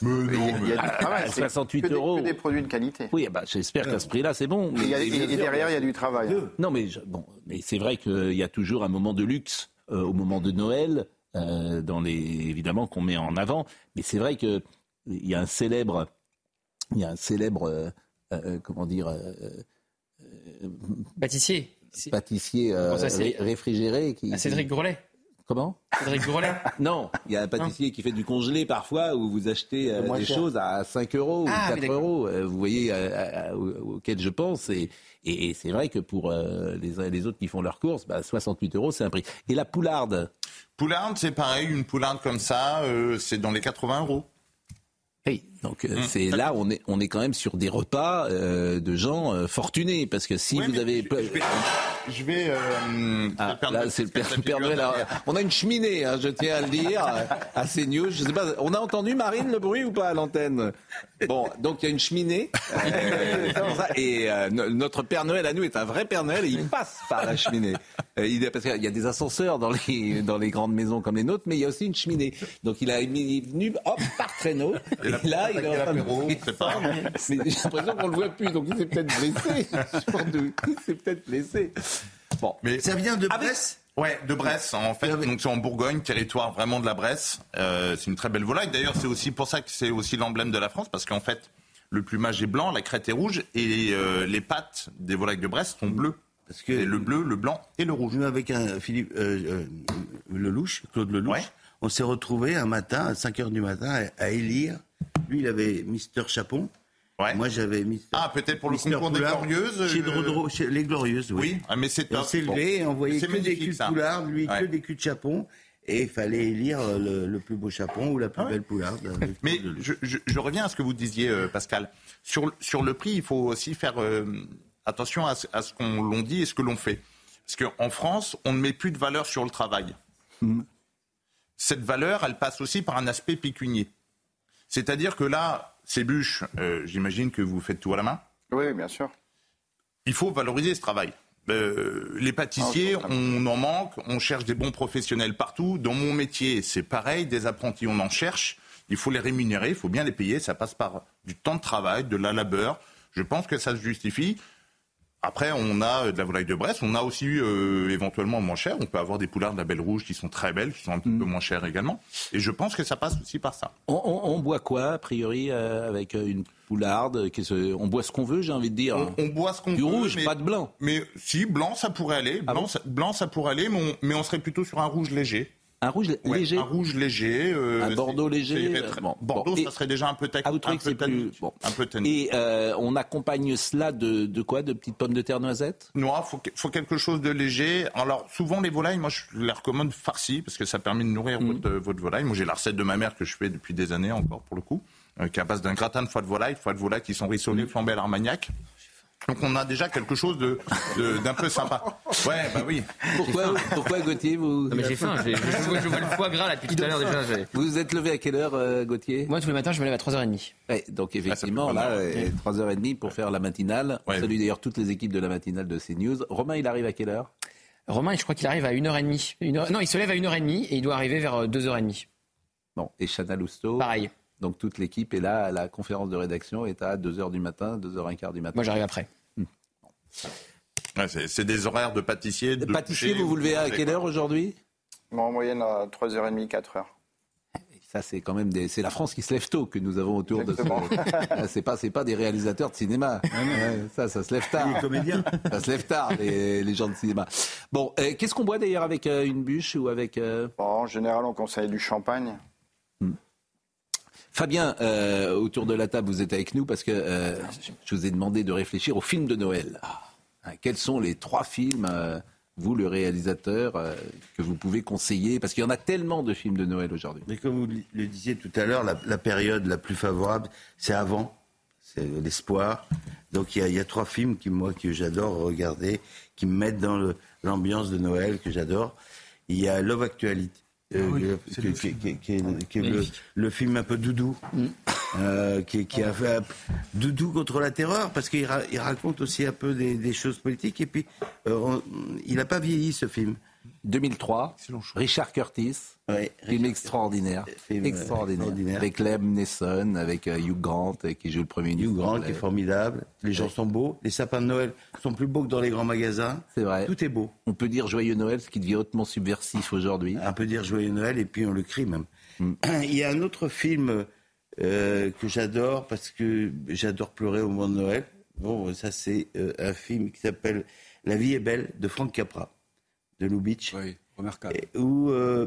Mais non, il y a, du travail. 68 euros. Que des produits de qualité. Oui, bah, j'espère qu'à ce prix-là, c'est bon. Mais et, derrière, il y a du travail. Non, mais, bon, mais c'est vrai qu'il y a toujours un moment de luxe euh, au moment de Noël, euh, dans les, évidemment, qu'on met en avant. Mais c'est vrai qu'il y a un célèbre, il y a un célèbre, euh, comment dire, pâtissier. Pâtissier réfrigéré. Qui, ah, Cédric Grolet. Comment Cédric Grolet Non, il y a un pâtissier qui fait du congelé parfois où vous achetez euh, des choses à 5 euros ou 4 ah, euros. Euh, vous voyez euh, auquel je pense. Et, et, c'est vrai que pour les uns et les autres qui font leurs courses, 68 bah, euros, c'est un prix. Et la poularde Poularde, c'est pareil. Une poularde comme ça, c'est dans les 80 euros. Oui, donc mmh. c'est là on est on est quand même sur des repas de gens fortunés parce que si vous avez je vais. Euh, ah, là, c'est le Père, Noël. on a une cheminée, hein, je tiens à le dire, à CNews. Je sais pas, on a entendu Marine le bruit ou pas à l'antenne? Bon, donc il y a une cheminée. Euh, et euh, notre Père Noël à nous est un vrai Père Noël et il passe par la cheminée. il, parce qu'il y a des ascenseurs dans les, dans les grandes maisons comme les nôtres, mais il y a aussi une cheminée. Donc il, a, est venu hop, par traîneau. Et, là, il est en train de. Mais j'ai l'impression qu'on le voit plus, donc il s'est peut-être blessé. Il s'est peut-être blessé. Bon. Mais ça vient de Bresse? Ouais, de Bresse en fait. Donc c'est en Bourgogne, territoire vraiment de la Bresse. Euh, c'est une très belle volaille. D'ailleurs, c'est aussi pour ça que c'est aussi l'emblème de la France, parce qu'en fait, le plumage est blanc, la crête est rouge, et euh, les pattes des volailles de Bresse sont bleues. Parce que le bleu, le blanc et le rouge. Nous, avec un Philippe euh, Lelouch, Claude Lelouch, on s'est retrouvé un matin, à 5 h du matin, à, élire. Lui, il avait Mister Chapon. Moi, j'avais mis. Ah, peut-être pour le concours des Glorieuses chez, euh, chez, les Glorieuses, oui. Oui, ah, mais c'est On s'est levé, on voyait que des culs de poularde, lui, que des culs de chapon. Et il fallait élire le, plus beau chapon ou la plus ah belle poularde. Euh, mais je, reviens à ce que vous disiez, euh, Pascal. Sur, sur le prix, il faut aussi faire attention à, ce qu'on l'on dit et ce que l'on fait. Parce qu'en France, on ne met plus de valeur sur le travail. Hmm. Cette valeur, elle passe aussi par un aspect pécunier. C'est-à-dire que là, ces bûches, euh, j'imagine que vous faites tout à la main. Oui, bien sûr. Il faut valoriser ce travail. Euh, les pâtissiers, ah, on en manque, on cherche des bons professionnels partout. Dans mon métier, c'est pareil, des apprentis, on en cherche. Il faut les rémunérer, il faut bien les payer. Ça passe par du temps de travail, de la labeur. Je pense que ça se justifie. Après, on a de la volaille de Brest, on a aussi euh, éventuellement moins cher. On peut avoir des poulards de la Belle Rouge qui sont très belles, qui sont un petit peu mm. moins chères également. Et je pense que ça passe aussi par ça. On, boit quoi, a priori, euh, avec euh, une poularde On boit ce qu'on veut, j'ai envie de dire. On, boit ce qu'on veut. Du rouge, pas de blanc. Mais si, blanc, ça pourrait aller. Ah blanc, ça, blanc, ça pourrait aller, mais on serait plutôt sur un rouge léger. Un rouge léger Un rouge léger. Euh, un Bordeaux léger Bordeaux, ça serait déjà un peu, technique. un peu, plus... un peu Et euh, on accompagne cela de, de, quoi De petites pommes de terre noisettes? Non, il faut, faut, quelque chose de léger. Alors, souvent, les volailles, moi, je les recommande farcies, parce que ça permet de nourrir mhm. votre, votre, volaille. Moi, j'ai la recette de ma mère que je fais depuis des années encore, pour le coup, euh, qui est à base d'un gratin de foie de volaille, foie de volaille qui sont rissolés, flambés à l'armagnac. Donc on a déjà quelque chose de, d'un peu sympa. Ouais, bah oui. Pourquoi, pourquoi Gauthier vous... mais j'ai faim, j'ai, je, vois le foie gras là depuis tout à l'heure déjà. Vous vous êtes levé à quelle heure euh, Gauthier? Moi tous les matins je me lève à 3h30. Ouais, donc effectivement ah, là, 3h30 pour faire la matinale. Ouais. Salut d'ailleurs toutes les équipes de la matinale de CNews. Romain il arrive à quelle heure? Romain je crois qu'il arrive à 1h30. Une heure... Non il se lève à 1h30 et il doit arriver vers 2h30. Bon, et Chana Lousteau? Pareil. Donc toute l'équipe est là, la conférence de rédaction est à 2h du matin, 2h15 du matin. Moi j'arrive après c'est des horaires de pâtissier. De pâtissier, vous vous levez à quelle heure aujourd'hui? En moyenne à 3h30, 4h. Ça, c'est quand même des... c'est la France qui se lève tôt que nous avons autour de ce. c'est pas, c'est pas des réalisateurs de cinéma. ça, ça se lève tard. Les comédiens. Ça se lève tard, les, gens de cinéma. Bon, euh, qu'est-ce qu'on boit d'ailleurs avec euh, une bûche ou avec euh, En général, on conseille du champagne. Hmm. Fabien, autour de la table, vous êtes avec nous parce que je vous ai demandé de réfléchir au film de Noël. Ah. Hein, quels sont les trois films, euh, vous le réalisateur, euh, que vous pouvez conseiller? Parce qu'il y en a tellement de films de Noël aujourd'hui. Mais comme vous le disiez tout à l'heure, la, période la plus favorable, c'est avant, c'est l'espoir. Donc il y, a, trois films qui, moi, que j'adore regarder, qui me mettent dans l'ambiance de Noël, que j'adore. Il y a Love Actuality. Qui, est, le, film un peu doudou. Mm. Euh, qui, qui, a fait doudou contre la terreur, parce qu'il il raconte aussi un peu des, choses politiques. Et puis, euh, il n'a pas vieilli ce film. 2003, Richard Curtis, film extraordinaire, extraordinaire, avec Lem Neeson, avec euh, Hugh Grant qui joue le premier Hugh Grant qui est formidable, les gens sont beaux, les sapins de Noël sont plus beaux que dans les grands magasins. C'est vrai. Tout est beau. On peut dire joyeux Noël, ce qui devient hautement subversif aujourd'hui. On peut dire joyeux Noël et puis on le crie même. Mm. Il y a un autre film euh, que j'adore parce que j'adore pleurer au moment de Noël. Bon, ça c'est euh, un film qui s'appelle La vie est belle de Frank Capra, de Lubitsch. Oui. Remarquable. Ou euh,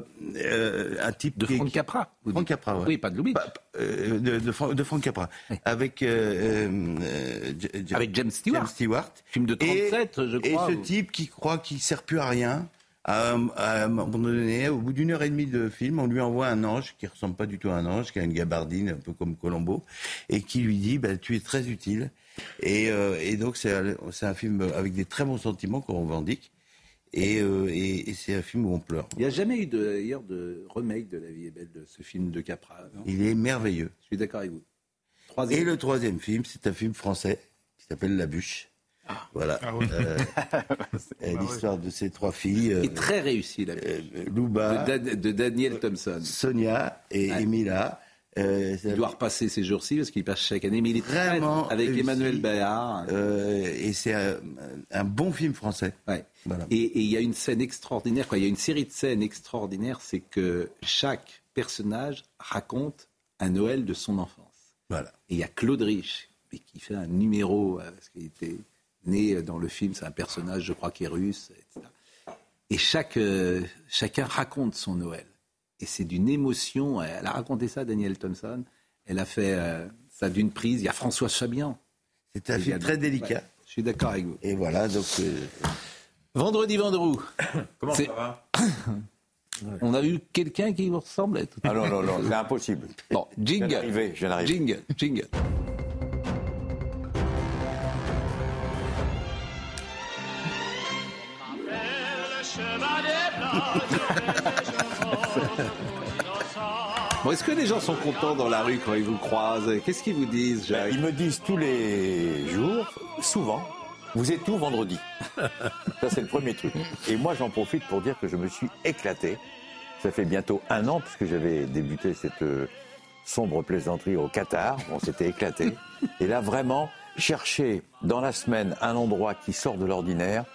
un type de Frank Capra. Frank Capra, oui, pas de Lubitsch. de, de, de, Frank Capra, avec avec James Stewart. James Stewart. Film de 37, je crois. Et ce type qui croit qu'il sert plus à rien, à, un moment donné, au bout d'une heure et demie de film, on lui envoie un ange qui ressemble pas du tout à un ange, qui a une gabardine un peu comme Colombo, et qui lui dit bah, Tu es très utile. Et, euh, et donc, c'est un film avec des très bons sentiments qu'on revendique. Et, euh, et, c'est un film où on pleure. Il n'y a jamais eu d'ailleurs de, remake de La vie est belle de ce film de Capra. Il est merveilleux. Je suis d'accord avec vous. Et le troisième film, c'est un film français qui s'appelle La Bûche. Ah. Voilà. Ah euh, l'histoire de ces trois filles. Euh, très réussi, la euh, Louba. De, Daniel Thompson. Sonia et Emila. Il doit repasser ces jours-ci parce qu'il passe chaque année, mais il est vraiment avec Emmanuel Béard. et c'est un, bon film français. Et, il y a une scène extraordinaire, quoi. il y a une série de scènes extraordinaires, c'est que chaque personnage raconte un Noël de son enfance. Voilà. Et il y a Claude Rich qui fait un numéro, parce qu'il était né dans le film, c'est un personnage, je crois, qui est russe, etc. Et chaque, euh, chacun raconte son Noël. Et c'est d'une émotion. Elle a raconté ça, Danielle Thompson. Elle a fait euh, ça d'une prise. Il y a François Chabian. C'est un film très délicat. je suis d'accord avec vous. Et voilà, donc. Euh, Vendredi Vendroux. Comment ça va On a eu quelqu'un qui vous ressemblait. Ah non, non, non, c'est impossible. Bon, jingle. Jingle, jingle. Bon, Est-ce que les gens sont contents dans la rue quand ils vous croisent? Qu'est-ce qu'ils vous disent, Jacques? Ils me disent tous les jours, souvent, vous êtes où vendredi? Ça, c'est le premier truc. Et moi, j'en profite pour dire que je me suis éclaté. Ça fait bientôt un an, puisque j'avais débuté cette euh, sombre plaisanterie au Qatar. On s'était éclaté. Et là, vraiment, chercher dans la semaine un endroit qui sort de l'ordinaire,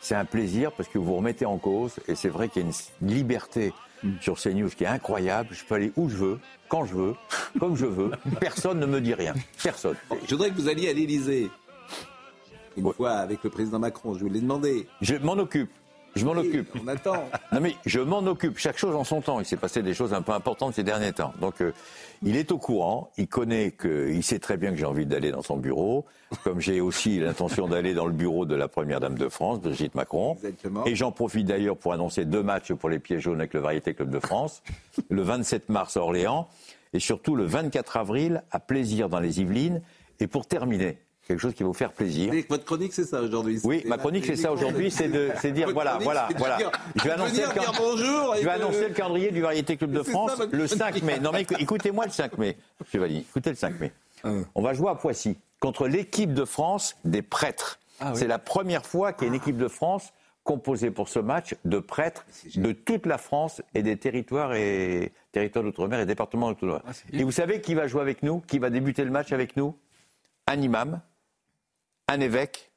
c'est un plaisir parce que vous vous remettez en cause. Et c'est vrai qu'il y a une liberté sur CNews qui est incroyable. Je peux aller où je veux, quand je veux, comme je veux. Personne ne me dit rien. Personne. je voudrais que vous alliez à l'Élysée. Une fois avec le président Macron, je vous l'ai demandé. Je m'en occupe. Je m'en occupe. On attend. Non mais je m'en occupe. Chaque chose en son temps. Il s'est passé des choses un peu importantes ces derniers temps. Donc euh, il est au courant. Il connaît que, il sait très bien que j'ai envie d'aller dans son bureau, comme j'ai aussi l'intention d'aller dans le bureau de la première dame de France, Brigitte Macron. Exactement. Et j'en profite d'ailleurs pour annoncer deux matchs pour les pieds jaunes avec le Variété Club de France, le 27 mars à Orléans et surtout le 24 avril à Plaisir dans les Yvelines. Et pour terminer, quelque chose qui va vous faire plaisir. votre chronique, c'est ça aujourd'hui Oui, ma chronique, c'est ça aujourd'hui, c'est de c'est dire voilà, voilà, voilà. je vais annoncer, le, je vais annoncer le calendrier du Variété Club de France le 5 mai. Non mais écoutez-moi le 5 mai, Chevalier, écoutez le 5 mai. Ah On va jouer à Poissy contre l'équipe de France des prêtres. Ah c'est la première fois qu'il y a une équipe de France composée pour ce match de prêtres de toute la France et des territoires et territoires d'outre-mer et départements d'outre-mer. Ah, et vous savez qui va jouer avec nous, qui va débuter le match avec nous? Un imam, un évêque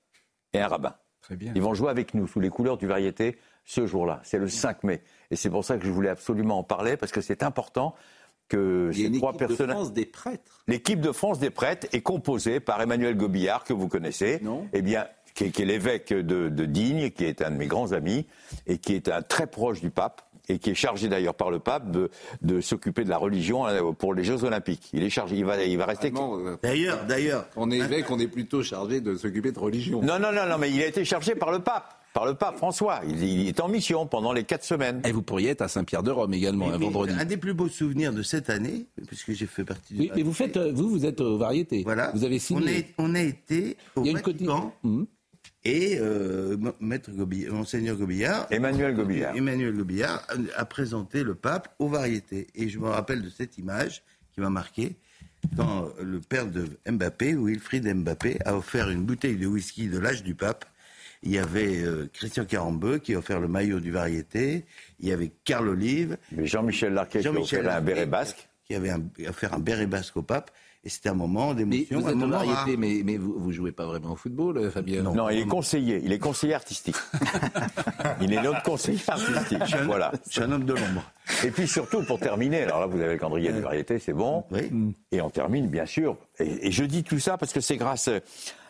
et un rabbin. Très bien. Ils vont jouer avec nous sous les couleurs du variété ce jour-là. C'est le 5 mai. Et c'est pour ça que je voulais absolument en parler, parce que c'est important que ces trois personnes. L'équipe de France des prêtres. L'équipe de France des prêtres est composée par Emmanuel Gobillard, que vous connaissez. Non. Eh bien, qui est, l'évêque de, de, Digne, qui est un de mes grands amis, et qui est un très proche du pape et qui est chargé d'ailleurs par le pape de, s'occuper de la religion euh, pour les Jeux Olympiques. Il est chargé, il va, il va rester. Euh, d'ailleurs, d'ailleurs. On est évêque, on est plutôt chargé de s'occuper de religion. Non, non, non, non, mais il a été chargé par le pape par le pape François. Il, est en mission pendant les quatre semaines. Et vous pourriez être à Saint-Pierre-de-Rome également, un vendredi. Un des plus beaux souvenirs de cette année, puisque j'ai fait partie du. Oui, mais vous faites, euh, vous, vous êtes aux variétés. Voilà. Vous avez signé. On, a été au Vatican. Hum et euh, Maître Gobillard, Monseigneur Gobillard, Emmanuel Gobillard, Emmanuel Gobillard a présenté le pape aux variétés. Et je me rappelle de cette image qui m'a marqué quand le père de Mbappé, Wilfried Mbappé, a offert une bouteille de whisky de l'âge du pape. Il y avait euh, Christian Carambeu qui a offert le maillot du variété. Il y avait Carl Olive. Jean-Michel Larquet qui a offert un béret basque. Qui avait offert un béret basque au pape. Et c'était un moment d'émotion. Vous êtes variété, mais, mais vous, ne jouez pas vraiment au football, euh, Fabien Non, il est conseiller. Il est conseiller artistique. il est notre conseiller artistique. Je un, voilà. Je suis un homme de l'ombre. Et puis surtout, pour terminer, alors là, vous avez le calendrier de variété, c'est bon. Oui. Et on termine, bien sûr. Et, et je dis tout ça parce que c'est grâce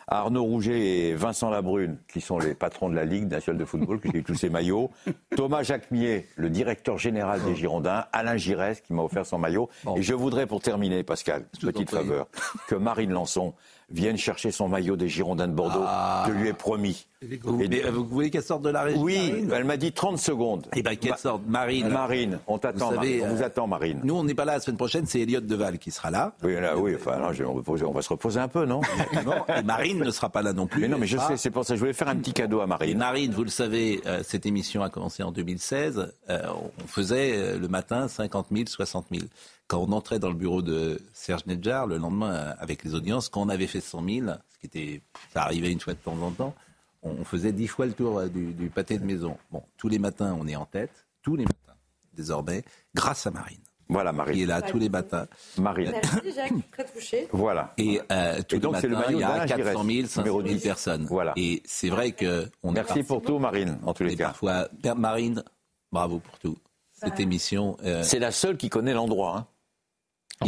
Arnaud Rouget et Vincent Labrune, qui sont les patrons de la Ligue nationale de football, que j'ai eu tous ces maillots. Thomas Jacquemier, le directeur général des Girondins. Alain Giresse, qui m'a offert son maillot. Et je voudrais, pour terminer, Pascal, petite faveur, que Marine Lançon vienne chercher son maillot des Girondins de Bordeaux. Ah. Je lui ai promis. Vous voulez qu'elle sorte de la région Oui, elle m'a dit 30 secondes. Eh bien, qu'elle sorte. Marine. Marine, on t'attend. On vous attend, Marine. Nous, on n'est pas là la semaine prochaine, c'est Elliot Deval qui sera là. Oui, là, oui, enfin, on, va se reposer un peu, non? Et Marine ne sera pas là non plus. Mais non, mais je sais, c'est pour ça que je voulais faire un petit cadeau à Marine. Marine, vous le savez, euh, cette émission a commencé en 2016. Euh, on faisait euh, le matin 50 000, 60 000 quand on entrait dans le bureau de Serge Nedjar, le lendemain, avec les audiences, quand on avait fait 100 000, ce qui était, ça arrivait une fois de temps en temps, on faisait dix fois le tour euh, du, pâté de maison. Bon, tous les matins, on est en tête, tous les matins, désormais, grâce à Marine. Voilà, Marine. Qui est là tous les matins. Marine. Merci, Jacques, très touché. Voilà. Et euh, tous les matins, il y a 400 000, 500 000 personnes. Voilà. Et c'est vrai que... On Merci pour tout, Marine, en tous les cas. Parfois, Marine, bravo pour tout. Cette émission... Euh, c'est la seule qui connaît l'endroit, hein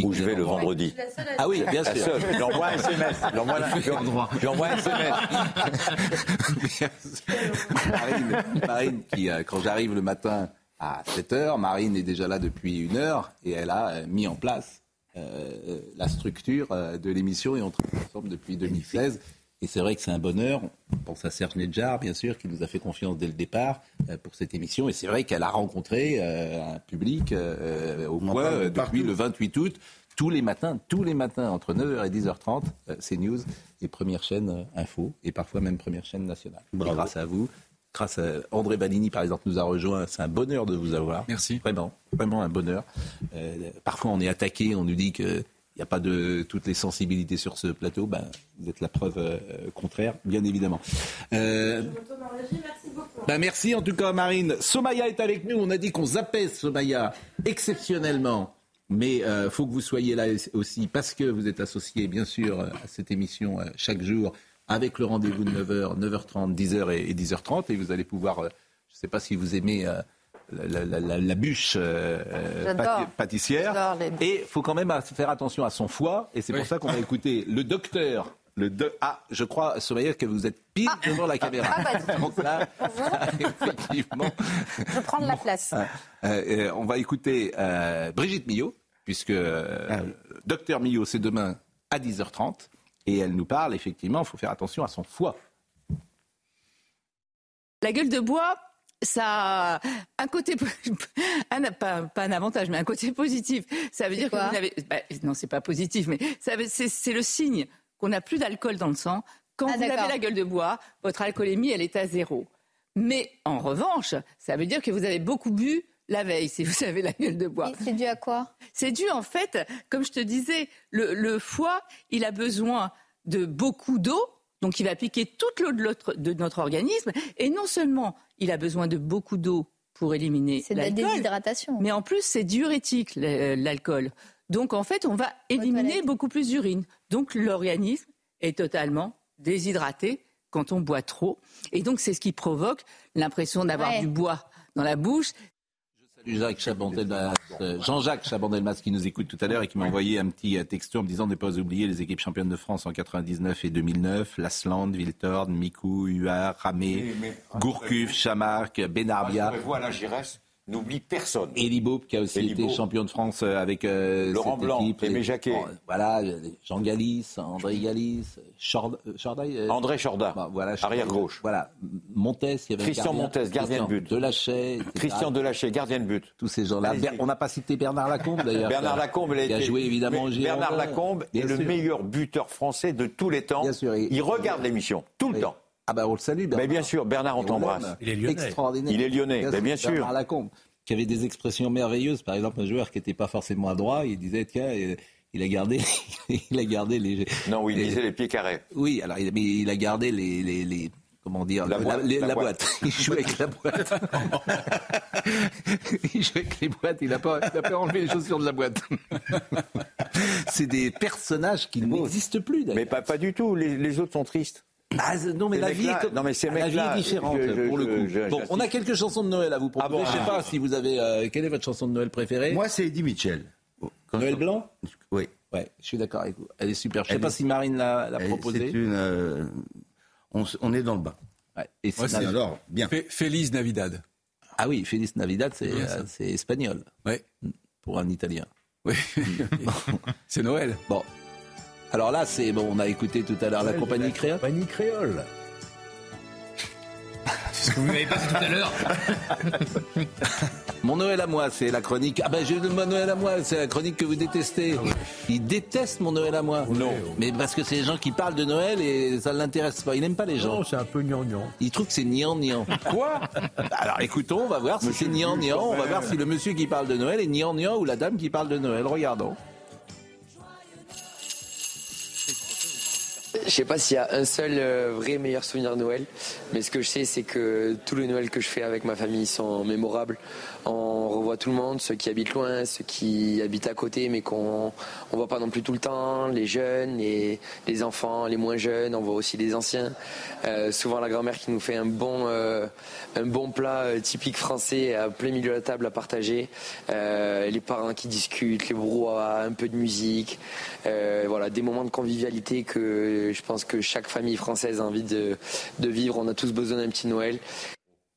où je vais le vendredi. Ah oui, bien sûr. J'envoie un SMS. J'envoie un SMS. Marine, Marine qui, euh, quand j'arrive le matin à 7 h Marine est déjà là depuis une heure et elle a euh, mis en place euh, la structure de l'émission et on travaille ensemble depuis 2016. Et c'est vrai que c'est un bonheur. On pense à Serge Nedjar, bien sûr, qui nous a fait confiance dès le départ pour cette émission. Et c'est vrai qu'elle a rencontré un public au point depuis le 28 août tous les matins, tous les matins, entre 9h et 10h30, c'est News et première chaîne info, et parfois même première chaîne nationale. grâce à vous, grâce à André Vanini, par exemple, nous a rejoint. C'est un bonheur de vous avoir. Merci. Vraiment, vraiment un bonheur. Euh, parfois, on est attaqué, on nous dit qu'il n'y a pas de toutes les sensibilités sur ce plateau. Ben, vous êtes la preuve euh, contraire, bien évidemment. Euh, merci beaucoup. Ben, merci en tout cas, Marine. Somaya est avec nous. On a dit qu'on zappait Somaya exceptionnellement. Mais il faut que vous soyez là aussi parce que vous êtes associé, bien sûr, à cette émission chaque jour avec le rendez-vous de 9h, 9h30, 10h et 10h30. Et vous allez pouvoir, euh, je ne sais pas si vous aimez euh, la, bûche euh, pâtissière. Et il faut quand même faire attention à son foie. Et c'est pour ça qu'on va écouter le docteur. Le Ah, je crois, Somaya, que vous êtes pile ah. devant la caméra. Ah, bah, Donc là, effectivement. Je prends de la place. on va écouter Brigitte Millot, puisque ah docteur Millot, c'est demain à 10h30. Et elle nous parle, effectivement, il faut faire attention à son foie. La gueule de bois, ça a un côté, pas, un avantage, mais un côté positif. Ça veut dire que vous avez, bah, non, c'est pas positif, mais c'est le signe qu'on n'a plus d'alcool dans le sang. Quand ah, vous avez la gueule de bois, votre alcoolémie, elle est à zéro. Mais en revanche, ça veut dire que vous avez beaucoup bu la veille, si vous avez la gueule de bois. C'est dû à quoi? C'est dû en fait, comme je te disais, le, foie, il a besoin de beaucoup d'eau, donc il va piquer toute l'eau de, notre organisme, et non seulement il a besoin de beaucoup d'eau pour éliminer C'est de la déshydratation. Mais en plus, c'est diurétique l'alcool. Donc en fait, on va éliminer beaucoup plus d'urine. Donc l'organisme est totalement déshydraté quand on boit trop. Et donc c'est ce qui provoque l'impression d'avoir du bois dans la bouche, Jacques euh, Jean-Jacques Chabandelmas qui nous écoute tout à l'heure et qui m'a envoyé un petit euh, texto en me disant de ne pas oublier les équipes championnes de France en 99 et 2009, Lasland, Viltorn, Mikou, Huard, Ramé, Gourcuff, Chamarque, Benarbia. J'y n'oublie personne. Elie qui a aussi été champion de France euh, avec euh, Laurent Blanc, équipe. Aimé Jacquet. voilà, Jean Galis, André Galis, euh, André Chorda, bah, voilà, arrière gauche. Voilà, Montes, il y avait Christian Montes, gardien de but. Delachey. Christian Delachey, gardien de but. Tous ces gens-là. On n'a pas cité Bernard Lacombe d'ailleurs. Bernard Lacombe, il a, joué évidemment au Bernard Lacombe est le meilleur buteur français de tous les temps. Bien sûr, il, regarde l'émission tout le temps. Ah ben on le salue. Bernard. Mais bien sûr, Bernard, on t'embrasse. Il est lyonnais. Extraordinaire. Il est lyonnais, bien, bien sûr. Bernard Lacombe qui avait des expressions merveilleuses. Par exemple, un joueur qui n'était pas forcément à droit, il disait tiens, il a gardé, il a gardé les. Non, oui, il disait les pieds carrés. Oui, alors il, mais il a gardé les, les, comment dire, la, boîte. Il jouait avec la boîte. il jouait avec les boîtes. Il n'a pas, pas enlevé les chaussures de la boîte. C'est des personnages qui n'existent plus. Mais pas, pas du tout. les autres sont tristes. Ah, non, mais la vie, est, non, mais la vie est différente pour le coup. bon, on a quelques chansons de Noël à vous proposer. Ah je ne sais pas si vous avez. Euh, quelle est votre chanson de Noël préférée? Moi, c'est Eddie Mitchell. Noël Blanc? Oui. Ouais, je suis d'accord avec vous. Elle est super. Je ne sais pas si Marine l'a proposée. C'est une. Euh, on, est dans le bain. Ouais. Et c'est alors bien. Feliz Navidad. Ah oui, Feliz Navidad, c'est euh, espagnol. Oui. Pour un Italien. Oui. c'est Noël. Bon, alors là, c'est bon, on a écouté tout à l'heure la compagnie créole. Compagnie créole. C'est ce que vous m'avez pas tout à l'heure. Mon Noël à moi, c'est la chronique. Ah ben j'ai mon Noël à moi, c'est la chronique que vous détestez. Il déteste mon Noël à moi. Non. Mais parce que c'est les gens qui parlent de Noël et ça ne l'intéresse pas. Il n'aime pas les gens. Non, c'est un peu gnangnan. Il trouve que c'est gnangnan. Quoi? Alors écoutons, on va voir si c'est gnangnan. On va voir si le monsieur qui parle de Noël est gnangnan ou la dame qui parle de Noël. Regardons. Je sais pas s'il y a un seul euh, vrai meilleur souvenir de Noël, mais ce que je sais, c'est que tous les Noëls que je fais avec ma famille sont mémorables. On revoit tout le monde, ceux qui habitent loin, ceux qui habitent à côté, mais qu'on on voit pas non plus tout le temps, les jeunes, les, les enfants, les moins jeunes, on voit aussi les anciens. Euh, souvent la grand-mère qui nous fait un bon, euh, un bon plat typique français à plein milieu de la table à partager. les parents qui discutent, les brouhahas, un peu de musique. voilà, des moments de convivialité que je pense que chaque famille française a envie de, vivre. On a tous besoin d'un petit Noël.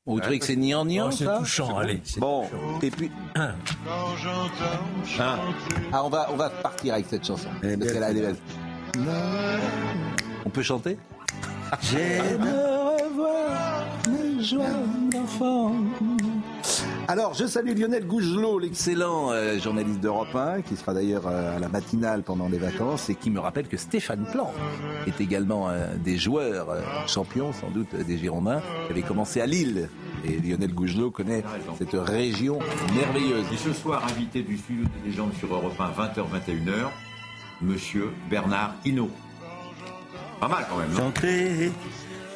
Vous trouvez que c'est ni en ni C'est touchant, allez. Bon, et puis. Ah. ah, on va, on va partir avec cette chanson. Elle est On peut chanter J'aime revoir mes joies d'enfant Alors, je salue Lionel Gougelot, l'excellent euh, journaliste d'Europe 1, qui sera d'ailleurs euh, à la matinale pendant les vacances, et qui me rappelle que Stéphane Plan est également un des joueurs euh, champions, sans doute, des Girondins, qui avait commencé à Lille. Et Lionel Gougelot connaît cette région merveilleuse. Et ce soir, invité du Sud des gens sur Europe 1, 20h, 21h, Monsieur Bernard Hinault. Pas mal quand même.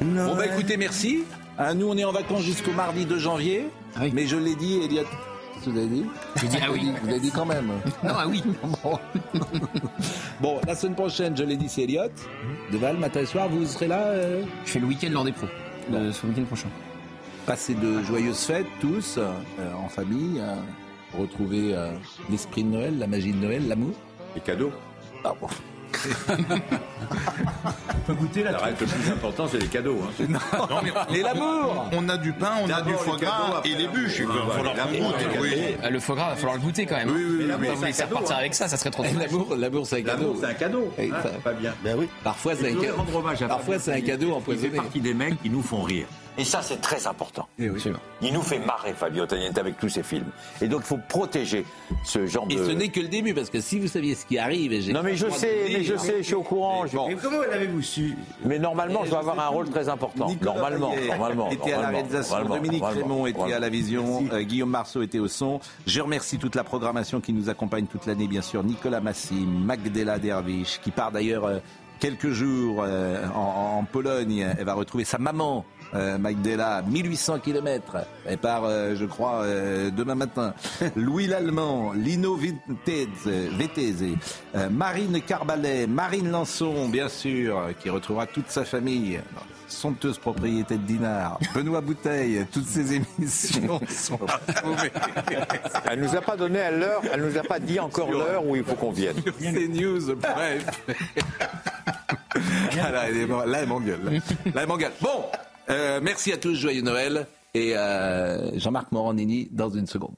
non Bon bah écoutez, merci. Nous on est en vacances jusqu'au mardi 2 janvier. Mais je l'ai dit, Elliot. Vous avez dit J'ai dit ah oui. Vous l'avez dit quand même. Non, ah oui. Bon. Bon, la semaine prochaine, je l'ai dit, c'est Elliot. Deval, matin et soir, vous serez là euh Je fais le week-end lors des pros, le, ce week-end prochain. Passez de joyeuses fêtes tous, euh, en famille. euh, retrouvez euh, l'esprit de Noël, la magie de Noël, l'amour. Les cadeaux. Ah bon. On peut goûter là. le plus important, c'est les cadeaux. Hein. Non, mais Et l'amour On a du pain, on a du foie les gras et les bûches. Il va falloir qu'on l'amour, goûte. les oui. cadeaux. Ah, Le foie gras, il va falloir le goûter quand même. Oui, oui, oui, Mais oui. me laissez repartir avec ça, ça serait trop. L'amour, l'amour, c'est un cadeau. C'est un cadeau. Hein, ça- Pas bien. Ben oui. Parfois, c'est un cadeau. Parfois, c'est un cadeau Il empoisonné. fait partie des mecs qui nous font rire. Et ça, c'est très important. Eh oui. Il nous fait marrer, Fabio Taniente, avec tous ses films. Et donc, il faut protéger ce genre Et de... ce n'est que le début, parce que si vous saviez ce qui arrive, et Non, mais je sais, mais je sais, je suis au courant. je- Mais comment l'avez-vous su? Mais normalement, je dois avoir un rôle très important. Nicolas Normalement, normalement. était à la normalement, réalisation, Dominique Raymond était à la vision, euh, Guillaume Marceau était au son. Je remercie toute la programmation qui nous accompagne toute l'année, bien sûr, Nicolas Massim, Magdela Dervish, qui part d'ailleurs euh, quelques jours euh, en, en Pologne. Elle va retrouver sa maman. Euh, Magdela, 1800 km. Elle part, euh, je crois, euh, demain matin. Louis Lallemand, Lino Vettese, euh, Marine Carbalet, Marine Lançon, bien sûr, qui retrouvera toute sa famille. Somptueuse propriété de Dinard, Benoît Bouteille, toutes ces émissions sont retrouvées. Elle nous a pas donné à l'heure, elle nous a pas dit encore l'heure où il faut qu'on vienne. C'est news, bref. Ah, là, elle est- là, elle m'engueule. Là, elle m'engueule. Bon, euh, merci à tous, joyeux Noël. Et euh, Jean-Marc Morandini dans une seconde.